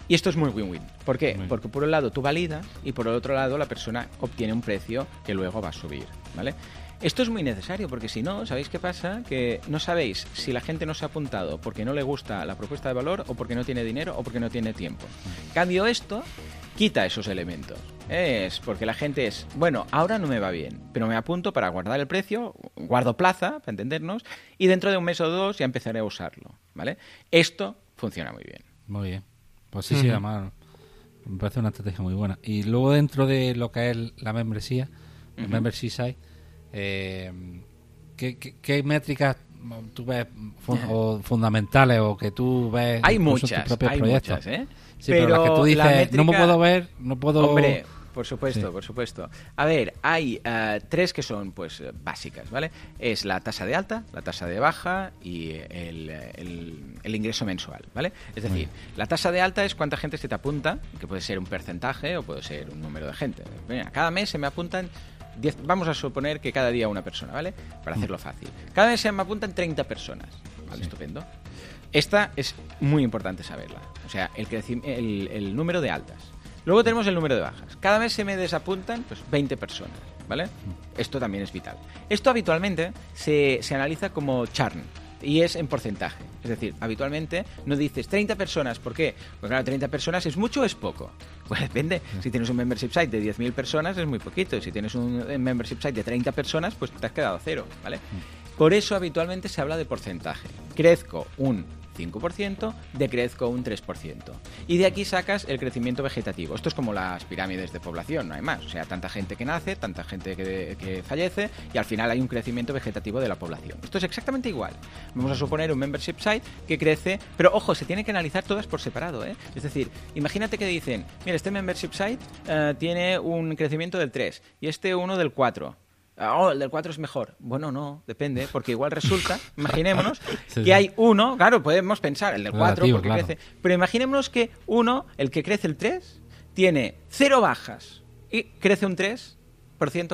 y esto es muy win-win. ¿Por qué? Porque por un lado tú validas y por el otro lado la persona obtiene un precio que luego va a subir, ¿vale? Esto es muy necesario porque si no, ¿sabéis qué pasa? Que no sabéis si la gente no se ha apuntado porque no le gusta la propuesta de valor o porque no tiene dinero o porque no tiene tiempo. Cambio esto, quita esos elementos. Es porque la gente es, bueno, ahora no me va bien, pero me apunto para guardar el precio, guardo plaza, para entendernos, y dentro de un mes o dos ya empezaré a usarlo, ¿vale? Esto funciona muy bien. Muy bien. Pues sí, sí, además me parece una estrategia muy buena. Y luego dentro de lo que es la membresía, el membership site, eh, ¿qué, métricas tú ves fundamentales o que tú ves hay muchas, hay muchas, ¿eh? Sí, pero, las que tú dices, no me puedo ver, no puedo... Hombre, por supuesto, por supuesto. A ver, hay uh, tres que son pues básicas, ¿vale? Es la tasa de alta, la tasa de baja y el, el, ingreso mensual, ¿vale? Es decir, la tasa de alta es cuánta gente se te apunta, que puede ser un porcentaje o puede ser un número de gente. Mira, cada mes se me apuntan 10, vamos a suponer que cada día una persona, ¿vale? Para hacerlo fácil. Cada mes se me apuntan 30 personas, ¿vale? Estupendo. Esta es muy importante saberla. O sea, el, el, el, número de altas. Luego tenemos el número de bajas. Cada mes se me desapuntan pues, 20 personas, ¿vale? Esto también es vital. Esto habitualmente se, se analiza como churn y es en porcentaje. Es decir, habitualmente no dices 30 personas. ¿Por qué? Porque claro, 30 personas es mucho o es poco. Pues depende. Si tienes un membership site de 10.000 personas es muy poquito. Si tienes un membership site de 30 personas, pues te has quedado cero, ¿vale? Por eso habitualmente se habla de porcentaje. Crezco un 5%, decrezco un 3%. Y de aquí sacas el crecimiento vegetativo. Esto es como las pirámides de población, no hay más. O sea, tanta gente que nace, tanta gente que, fallece y al final hay un crecimiento vegetativo de la población. Esto es exactamente igual. Vamos a suponer un membership site que crece, pero ojo, se tiene que analizar todas por separado. ¿eh? Es decir, imagínate que dicen, mira, este membership site eh, tiene un crecimiento del 3 y este uno del 4 Ah, oh, el del 4 es mejor. Bueno, no, depende, porque igual resulta, imaginémonos, que hay uno, claro, podemos pensar, el del 4 porque crece, pero imaginémonos que uno, el que crece el 3, tiene cero bajas y crece un 3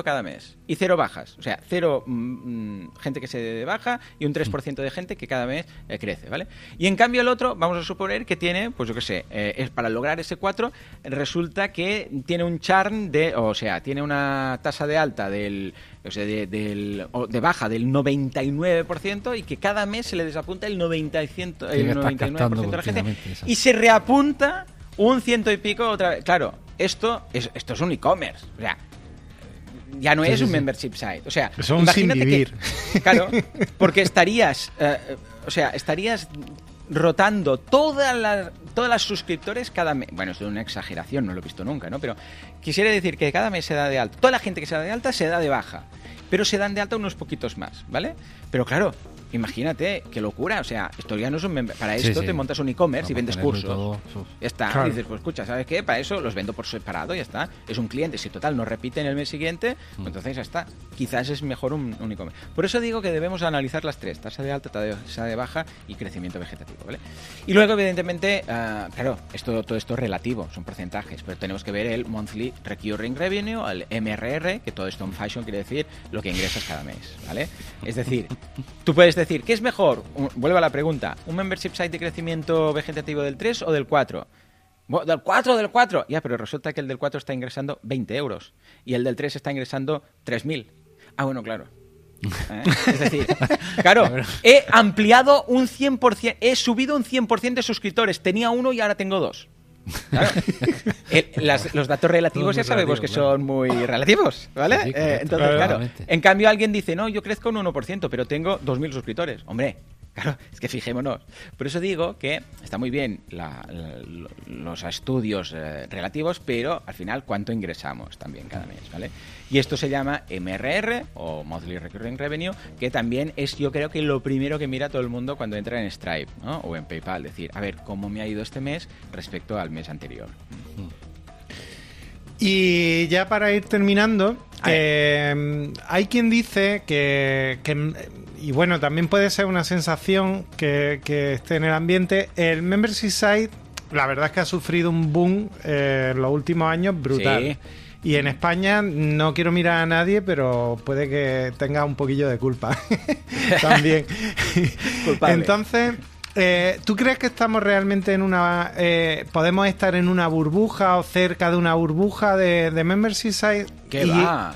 cada mes y cero bajas, o sea, cero mm, mm, gente que se baja y un 3% de gente que cada mes eh, crece, ¿vale? Y en cambio el otro, vamos a suponer que tiene, pues yo qué sé, eh, es para lograr ese 4, resulta que tiene un churn de, o sea, tiene una tasa de alta del, o sea, de, del, de baja del 99% y que cada mes se le desapunta el, 90 el 99% de la gente y se reapunta un ciento y pico otra vez. Claro, esto es, esto es un e-commerce. O sea, ya no es un membership site. O sea, imagínate que. Claro, porque estarías. Eh, o sea, estarías rotando todas las, todas las suscriptores cada mes. Bueno, es una exageración, no lo he visto nunca, ¿no? Pero quisiera decir que cada mes se da de alta. Toda la gente que se da de alta se da de baja. Pero se dan de alta unos poquitos más, ¿vale? Pero claro, Imagínate, qué locura. O sea, esto ya no es un. Para esto te montas un e-commerce y vendes cursos. ya está. Y dices, pues escucha, ¿sabes qué? Para eso los vendo por separado, ya está. Es un cliente. Si total no repite en el mes siguiente, mm. entonces ya está. Quizás es mejor un, e-commerce. Por eso digo que debemos analizar las tres: tasa de alta, tasa de baja y crecimiento vegetativo, ¿vale? Y luego, evidentemente, ah, claro, esto, todo esto es relativo, son porcentajes, pero tenemos que ver el Monthly Recurring Revenue, el MRR, que todo esto en fashion quiere decir lo que ingresas cada mes, ¿vale? Es decir, tú puedes decir, ¿qué es mejor? Vuelvo a la pregunta. ¿Un membership site de crecimiento vegetativo del 3 o del 4? del 4, del 4. Ya, pero resulta que el del 4 está ingresando 20 euros y el del 3 está ingresando 3.000. Ah, bueno, claro. ¿eh? Es decir, claro, he ampliado un 100%, he subido un 100% de suscriptores. Tenía uno y ahora tengo dos. los datos relativos ya sabemos que son muy relativos, ¿vale? Eh, entonces, claro, en cambio alguien dice, no, yo crezco un 1%, pero tengo 2.000 suscriptores. Hombre, Claro, es que fijémonos. Por eso digo que está muy bien los estudios eh, relativos, pero al final cuánto ingresamos también cada mes, ¿vale? Y esto se llama MRR o Monthly Recurring Revenue, que también es yo creo que lo primero que mira todo el mundo cuando entra en Stripe ¿no? o en PayPal, decir, a ver, ¿cómo me ha ido este mes respecto al mes anterior? Y ya para ir terminando, eh, hay quien dice que, y bueno, también puede ser una sensación que, esté en el ambiente, el membership site, la verdad es que ha sufrido un boom eh, en los últimos años brutal. Y en España no quiero mirar a nadie, pero puede que tenga un poquillo de culpa también. Entonces, eh, ¿Tú crees que estamos realmente en una... Eh, podemos estar en una burbuja o cerca de una burbuja de, membership site? ¿Qué va?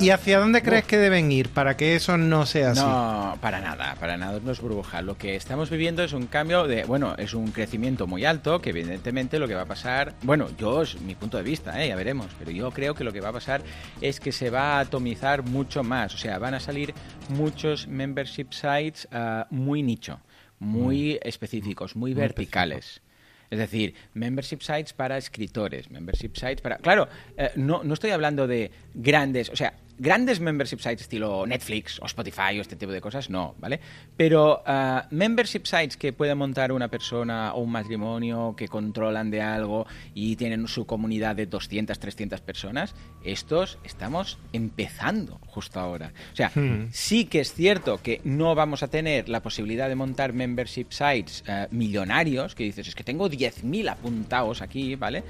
¿Y hacia dónde crees que deben ir para que eso no sea así? No, para nada, para nada, no es burbuja. Lo que estamos viviendo es un cambio de, bueno, es un crecimiento muy alto, que evidentemente lo que va a pasar, bueno, yo es mi punto de vista, ¿eh? ya veremos, pero yo creo que lo que va a pasar es que se va a atomizar mucho más, o sea, van a salir muchos membership sites uh, muy nicho muy mm. específicos, muy, verticales. Es decir, membership sites para escritores, membership sites para... Claro, eh, no, no estoy hablando de grandes, o sea, grandes membership sites estilo Netflix o Spotify o este tipo de cosas, no, ¿vale? Pero uh, membership sites que puede montar una persona o un matrimonio que controlan de algo y tienen su comunidad de 200, 300 personas, estos estamos empezando justo ahora. O sea, hmm. sí que es cierto que no vamos a tener la posibilidad de montar membership sites uh, millonarios, que dices, es que tengo 10.000 apuntados aquí, ¿vale?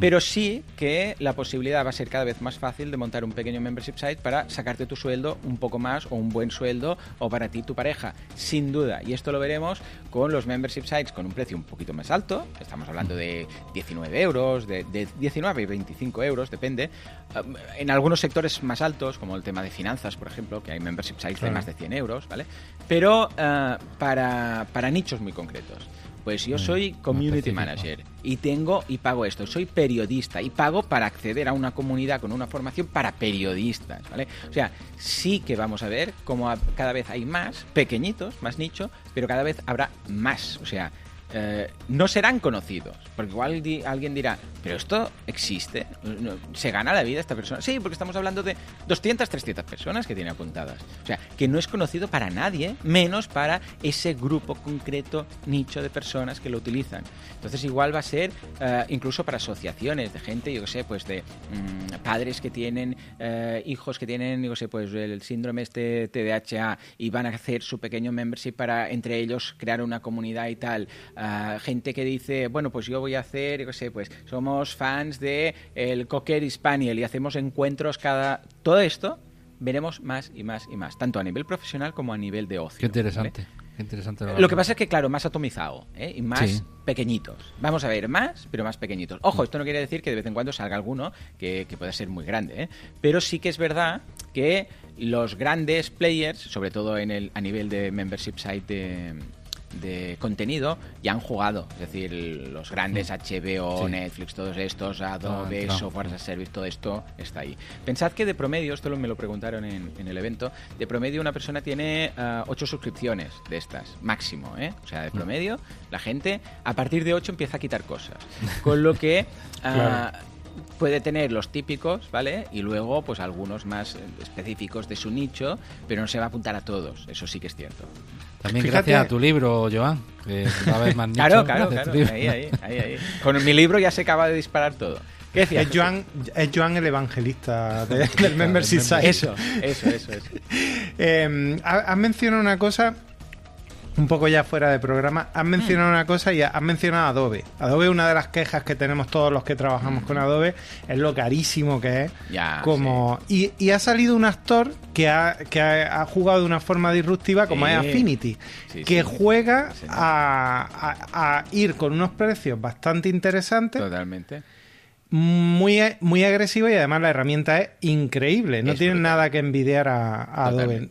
Pero sí que la posibilidad va a ser cada vez más fácil de montar un pequeño membership site para sacarte tu sueldo un poco más o un buen sueldo o para ti tu pareja, sin duda. Y esto lo veremos con los membership sites con un precio un poquito más alto. Estamos hablando de 19 euros, de, 19 y 25 euros, depende. En algunos sectores más altos, como el tema de finanzas, por ejemplo, que hay membership sites de más de 100 euros, ¿vale? Pero eh, para, para nichos muy concretos. Pues yo mm, soy community manager y tengo y pago esto. Soy periodista y pago para acceder a una comunidad con una formación para periodistas, ¿vale? O sea, sí que vamos a ver cómo cada vez hay más pequeñitos, más nicho, pero cada vez habrá más. O sea, eh, no serán conocidos. Porque igual alguien dirá, pero esto existe, ¿se gana la vida esta persona? Sí, porque estamos hablando de 200, 300 personas que tiene apuntadas. O sea, que no es conocido para nadie, menos para ese grupo concreto, nicho de personas que lo utilizan. Entonces igual va a ser eh, incluso para asociaciones de gente, yo qué sé, pues de mm, padres que tienen eh, hijos que tienen, yo sé, pues el síndrome este TDAH y van a hacer su pequeño membership para entre ellos crear una comunidad y tal gente que dice, bueno, pues yo voy a hacer, yo qué sé, pues somos fans de el Cocker Spaniel y hacemos encuentros cada... Todo esto veremos más y más y más, tanto a nivel profesional como a nivel de ocio. Qué interesante. Qué interesante lo, que pasa es que, claro, más atomizado ¿eh? y más pequeñitos. Vamos a ver, más, pero más pequeñitos. Ojo, esto no quiere decir que de vez en cuando salga alguno que, que pueda ser muy grande, ¿eh? pero sí que es verdad que los grandes players, sobre todo en el, a nivel de membership site de, de contenido ya han jugado. Es decir, los grandes HBO, mm. Netflix, todos estos, Adobe, Software as a Service, todo esto está ahí. Pensad que de promedio, esto me lo preguntaron en, el evento, de promedio una persona tiene uh, ocho suscripciones de estas, máximo, ¿eh? O sea, de mm. promedio, la gente a partir de 8 empieza a quitar cosas. Con lo que... Uh, puede tener los típicos, ¿vale? Y luego, pues algunos más específicos de su nicho, pero no se va a apuntar a todos, eso sí que es cierto. También gracias a tu libro, Joan. Que más claro, claro, claro. Ahí, ahí, ahí, Con mi libro ya se acaba de disparar todo. ¿Qué decías? Es Joan, es Joan el evangelista del Membership Site. Eso, eso, eso. eso. eh, has mencionado una cosa un poco ya fuera de programa, has mencionado mm. una cosa y has mencionado Adobe. Adobe, una de las quejas que tenemos todos los que trabajamos con mm. Adobe, es lo carísimo que es. Ya, como y, ha salido un actor que ha, que ha, jugado de una forma disruptiva como es Affinity, que juega a, ir con unos precios bastante interesantes. Totalmente. Muy, muy agresivo y además la herramienta es increíble. No tiene nada que envidiar a, Adobe.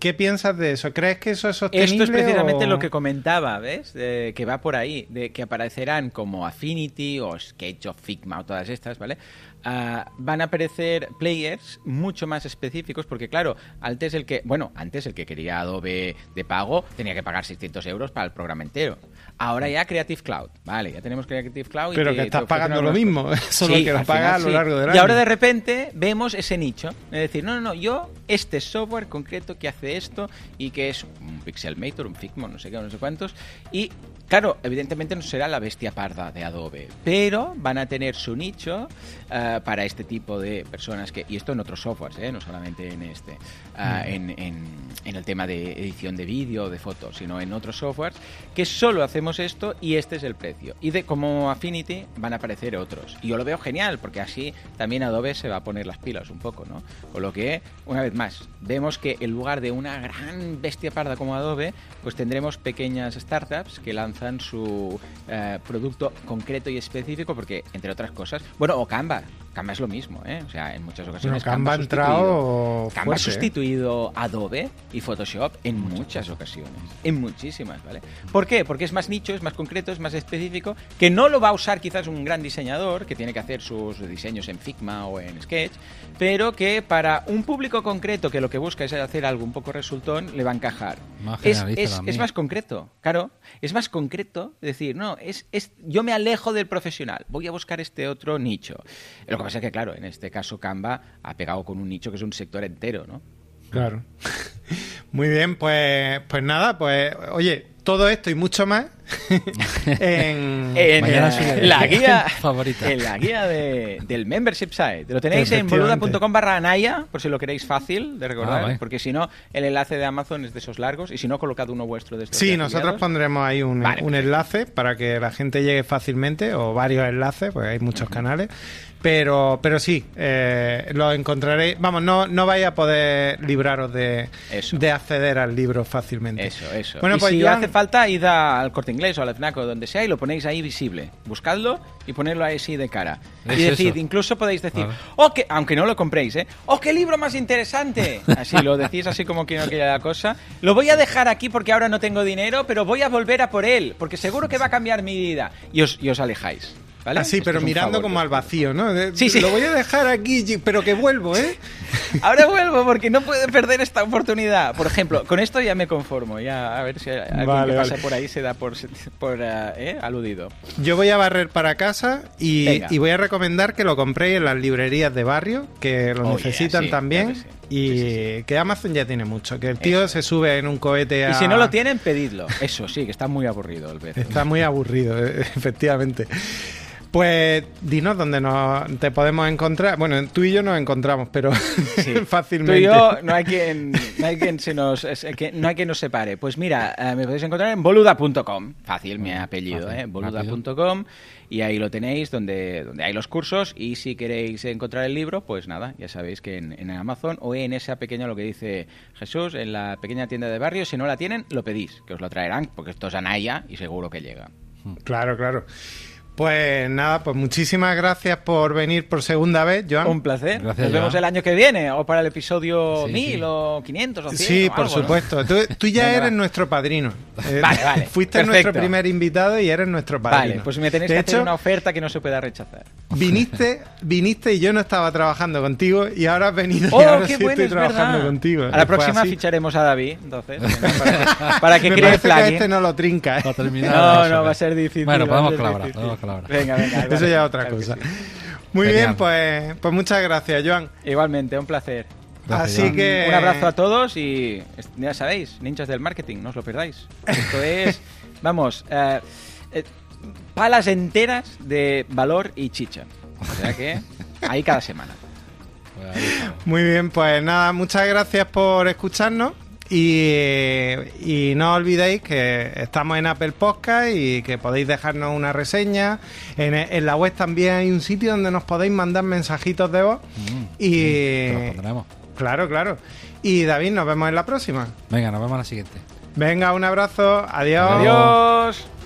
¿Qué piensas de eso? ¿Crees que eso es sostenible? Esto es precisamente lo que comentaba, ¿ves? que va por ahí, de que aparecerán como Affinity o Sketch o Figma o todas estas, ¿vale? Ah, van a aparecer players mucho más específicos porque claro, antes el que, bueno, antes el que quería Adobe de pago tenía que pagar 600 euros para el programa entero. Ahora ya Creative Cloud, vale, ya tenemos Creative Cloud. Pero que estás pagando lo mismo, solo que lo pagas a lo largo del año. Y ahora de repente vemos ese nicho, es decir, no, no, no, yo este software concreto que hace esto y que es un Pixelmator, un Figma, no sé qué, no sé cuántos, y Claro, evidentemente no será la bestia parda de Adobe, pero van a tener su nicho eh, para este tipo de personas que y esto en otros softwares, ¿eh? no solamente en este, eh, en, en, el tema de edición de vídeo o de fotos, sino en otros softwares que solo hacemos esto y este es el precio. Y de como Affinity van a aparecer otros. Y yo lo veo genial porque así también Adobe se va a poner las pilas un poco, ¿no? Con lo que una vez más vemos que en lugar de una gran bestia parda como Adobe, pues tendremos pequeñas startups que lanzan su eh, producto concreto y específico, porque, entre otras cosas, bueno, o Canva, Canva es lo mismo, ¿eh? O sea, en muchas ocasiones. Canva, ha entrado. Canva ha ¿eh? sustituido Adobe y Photoshop en muchas ocasiones. En muchísimas, ¿vale? ¿Por qué? Porque es más nicho, es más concreto, es más específico, que no lo va a usar quizás un gran diseñador que tiene que hacer sus diseños en Figma o en Sketch, pero que para un público concreto que lo que busca es hacer algo un poco resultón, le va a encajar. es, es, es, más concreto, claro, es más concreto decir, no, es, es, yo me alejo del profesional, voy a buscar este otro nicho. Lo que pasa es que, claro, en este caso Canva ha pegado con un nicho que es un sector entero, ¿no? Claro. Muy bien, pues, pues nada, pues oye, todo esto y mucho más en, la guía favorita. En la guía del membership site. Lo tenéis en boluda.com barra anaya, por si lo queréis fácil de recordar, ah, porque si no, el enlace de Amazon es de esos largos y si no, colocado uno vuestro de estos. Sí, nosotros pondremos ahí un, un enlace para que la gente llegue fácilmente o varios enlaces, porque hay muchos canales. Pero, pero sí, eh, lo encontraréis. Vamos, no, no vais a poder libraros de, de acceder al libro fácilmente. Eso, eso. Bueno, pues si hace falta, id al corte inglés o al FNAC o donde sea y lo ponéis ahí visible. Buscadlo y ponerlo ahí así de cara. y decid, incluso podéis decir, oh, que, aunque no lo compréis, ¿eh? ¡Oh, qué libro más interesante! Así lo decís, así como que no quiere la cosa. Lo voy a dejar aquí porque ahora no tengo dinero, pero voy a volver a por él, porque seguro que va a cambiar mi vida. Y os, y os alejáis. ¿Vale? Así, pero mirando como al vacío, ¿no? Sí, sí. Lo voy a dejar aquí, pero que vuelvo, ¿eh? Ahora vuelvo porque no puedo perder esta oportunidad. Por ejemplo, con esto ya me conformo. Ya a ver si alguien que pasa por ahí se da por, por eh, ¿eh? aludido. Yo voy a barrer para casa y, voy a recomendar que lo compréis en las librerías de barrio, que lo oh, necesitan también. Y que Amazon ya tiene mucho. Que el tío se sube en un cohete a... Y si no lo tienen, pedidlo. Eso sí, que está muy aburrido el pez. Está muy aburrido, efectivamente. Pues dinos dónde nos, te podemos encontrar. Bueno, tú y yo nos encontramos, pero fácilmente. Tú y yo no hay quien, no hay quien se nos, que, no hay quien nos separe. Pues mira, eh, me podéis encontrar en boluda.com. Fácil mi apellido, ¿eh? Boluda.com. Y ahí lo tenéis, donde, donde hay los cursos. Y si queréis encontrar el libro, pues nada, ya sabéis que en, en Amazon o en esa pequeña, lo que dice Jesús, en la pequeña tienda de barrio, si no la tienen, lo pedís, que os lo traerán, porque esto es Anaya y seguro que llega. Claro, claro. Pues nada, pues muchísimas gracias por venir por segunda vez, Joan. Un placer. Nos vemos el año que viene, o para el episodio 1000 o 500 o 100. Sí, por supuesto. Tú, ya eres nuestro padrino. Eh, vale, vale. Fuiste nuestro primer invitado y eres nuestro padrino. Vale, pues me tenéis que hacer una oferta que no se pueda rechazar. Viniste, viniste y yo no estaba trabajando contigo y ahora has venido y oh, ahora sí estoy trabajando contigo. A la próxima ficharemos a David, entonces, para, que cree el plugin. Que este no lo trinca. ¿eh? No, no, va a ser difícil. Bueno, podemos colaborar. Venga, venga. Eso ya es otra cosa. Muy bien, pues, pues muchas gracias, Joan. Igualmente, un placer. Así que... Un abrazo a todos y ya sabéis, ninjas del marketing, no os lo perdáis. Esto es, vamos, eh, eh, palas enteras de valor y chicha. O sea que ahí cada semana. Muy bien, pues nada, muchas gracias por escucharnos. Y, no olvidéis que estamos en Apple Podcast y que podéis dejarnos una reseña. En, la web también hay un sitio donde nos podéis mandar mensajitos de voz. Mm, y claro, claro. Y David, nos vemos en la próxima. Venga, nos vemos en la siguiente. Venga, un abrazo. Adiós. Adiós.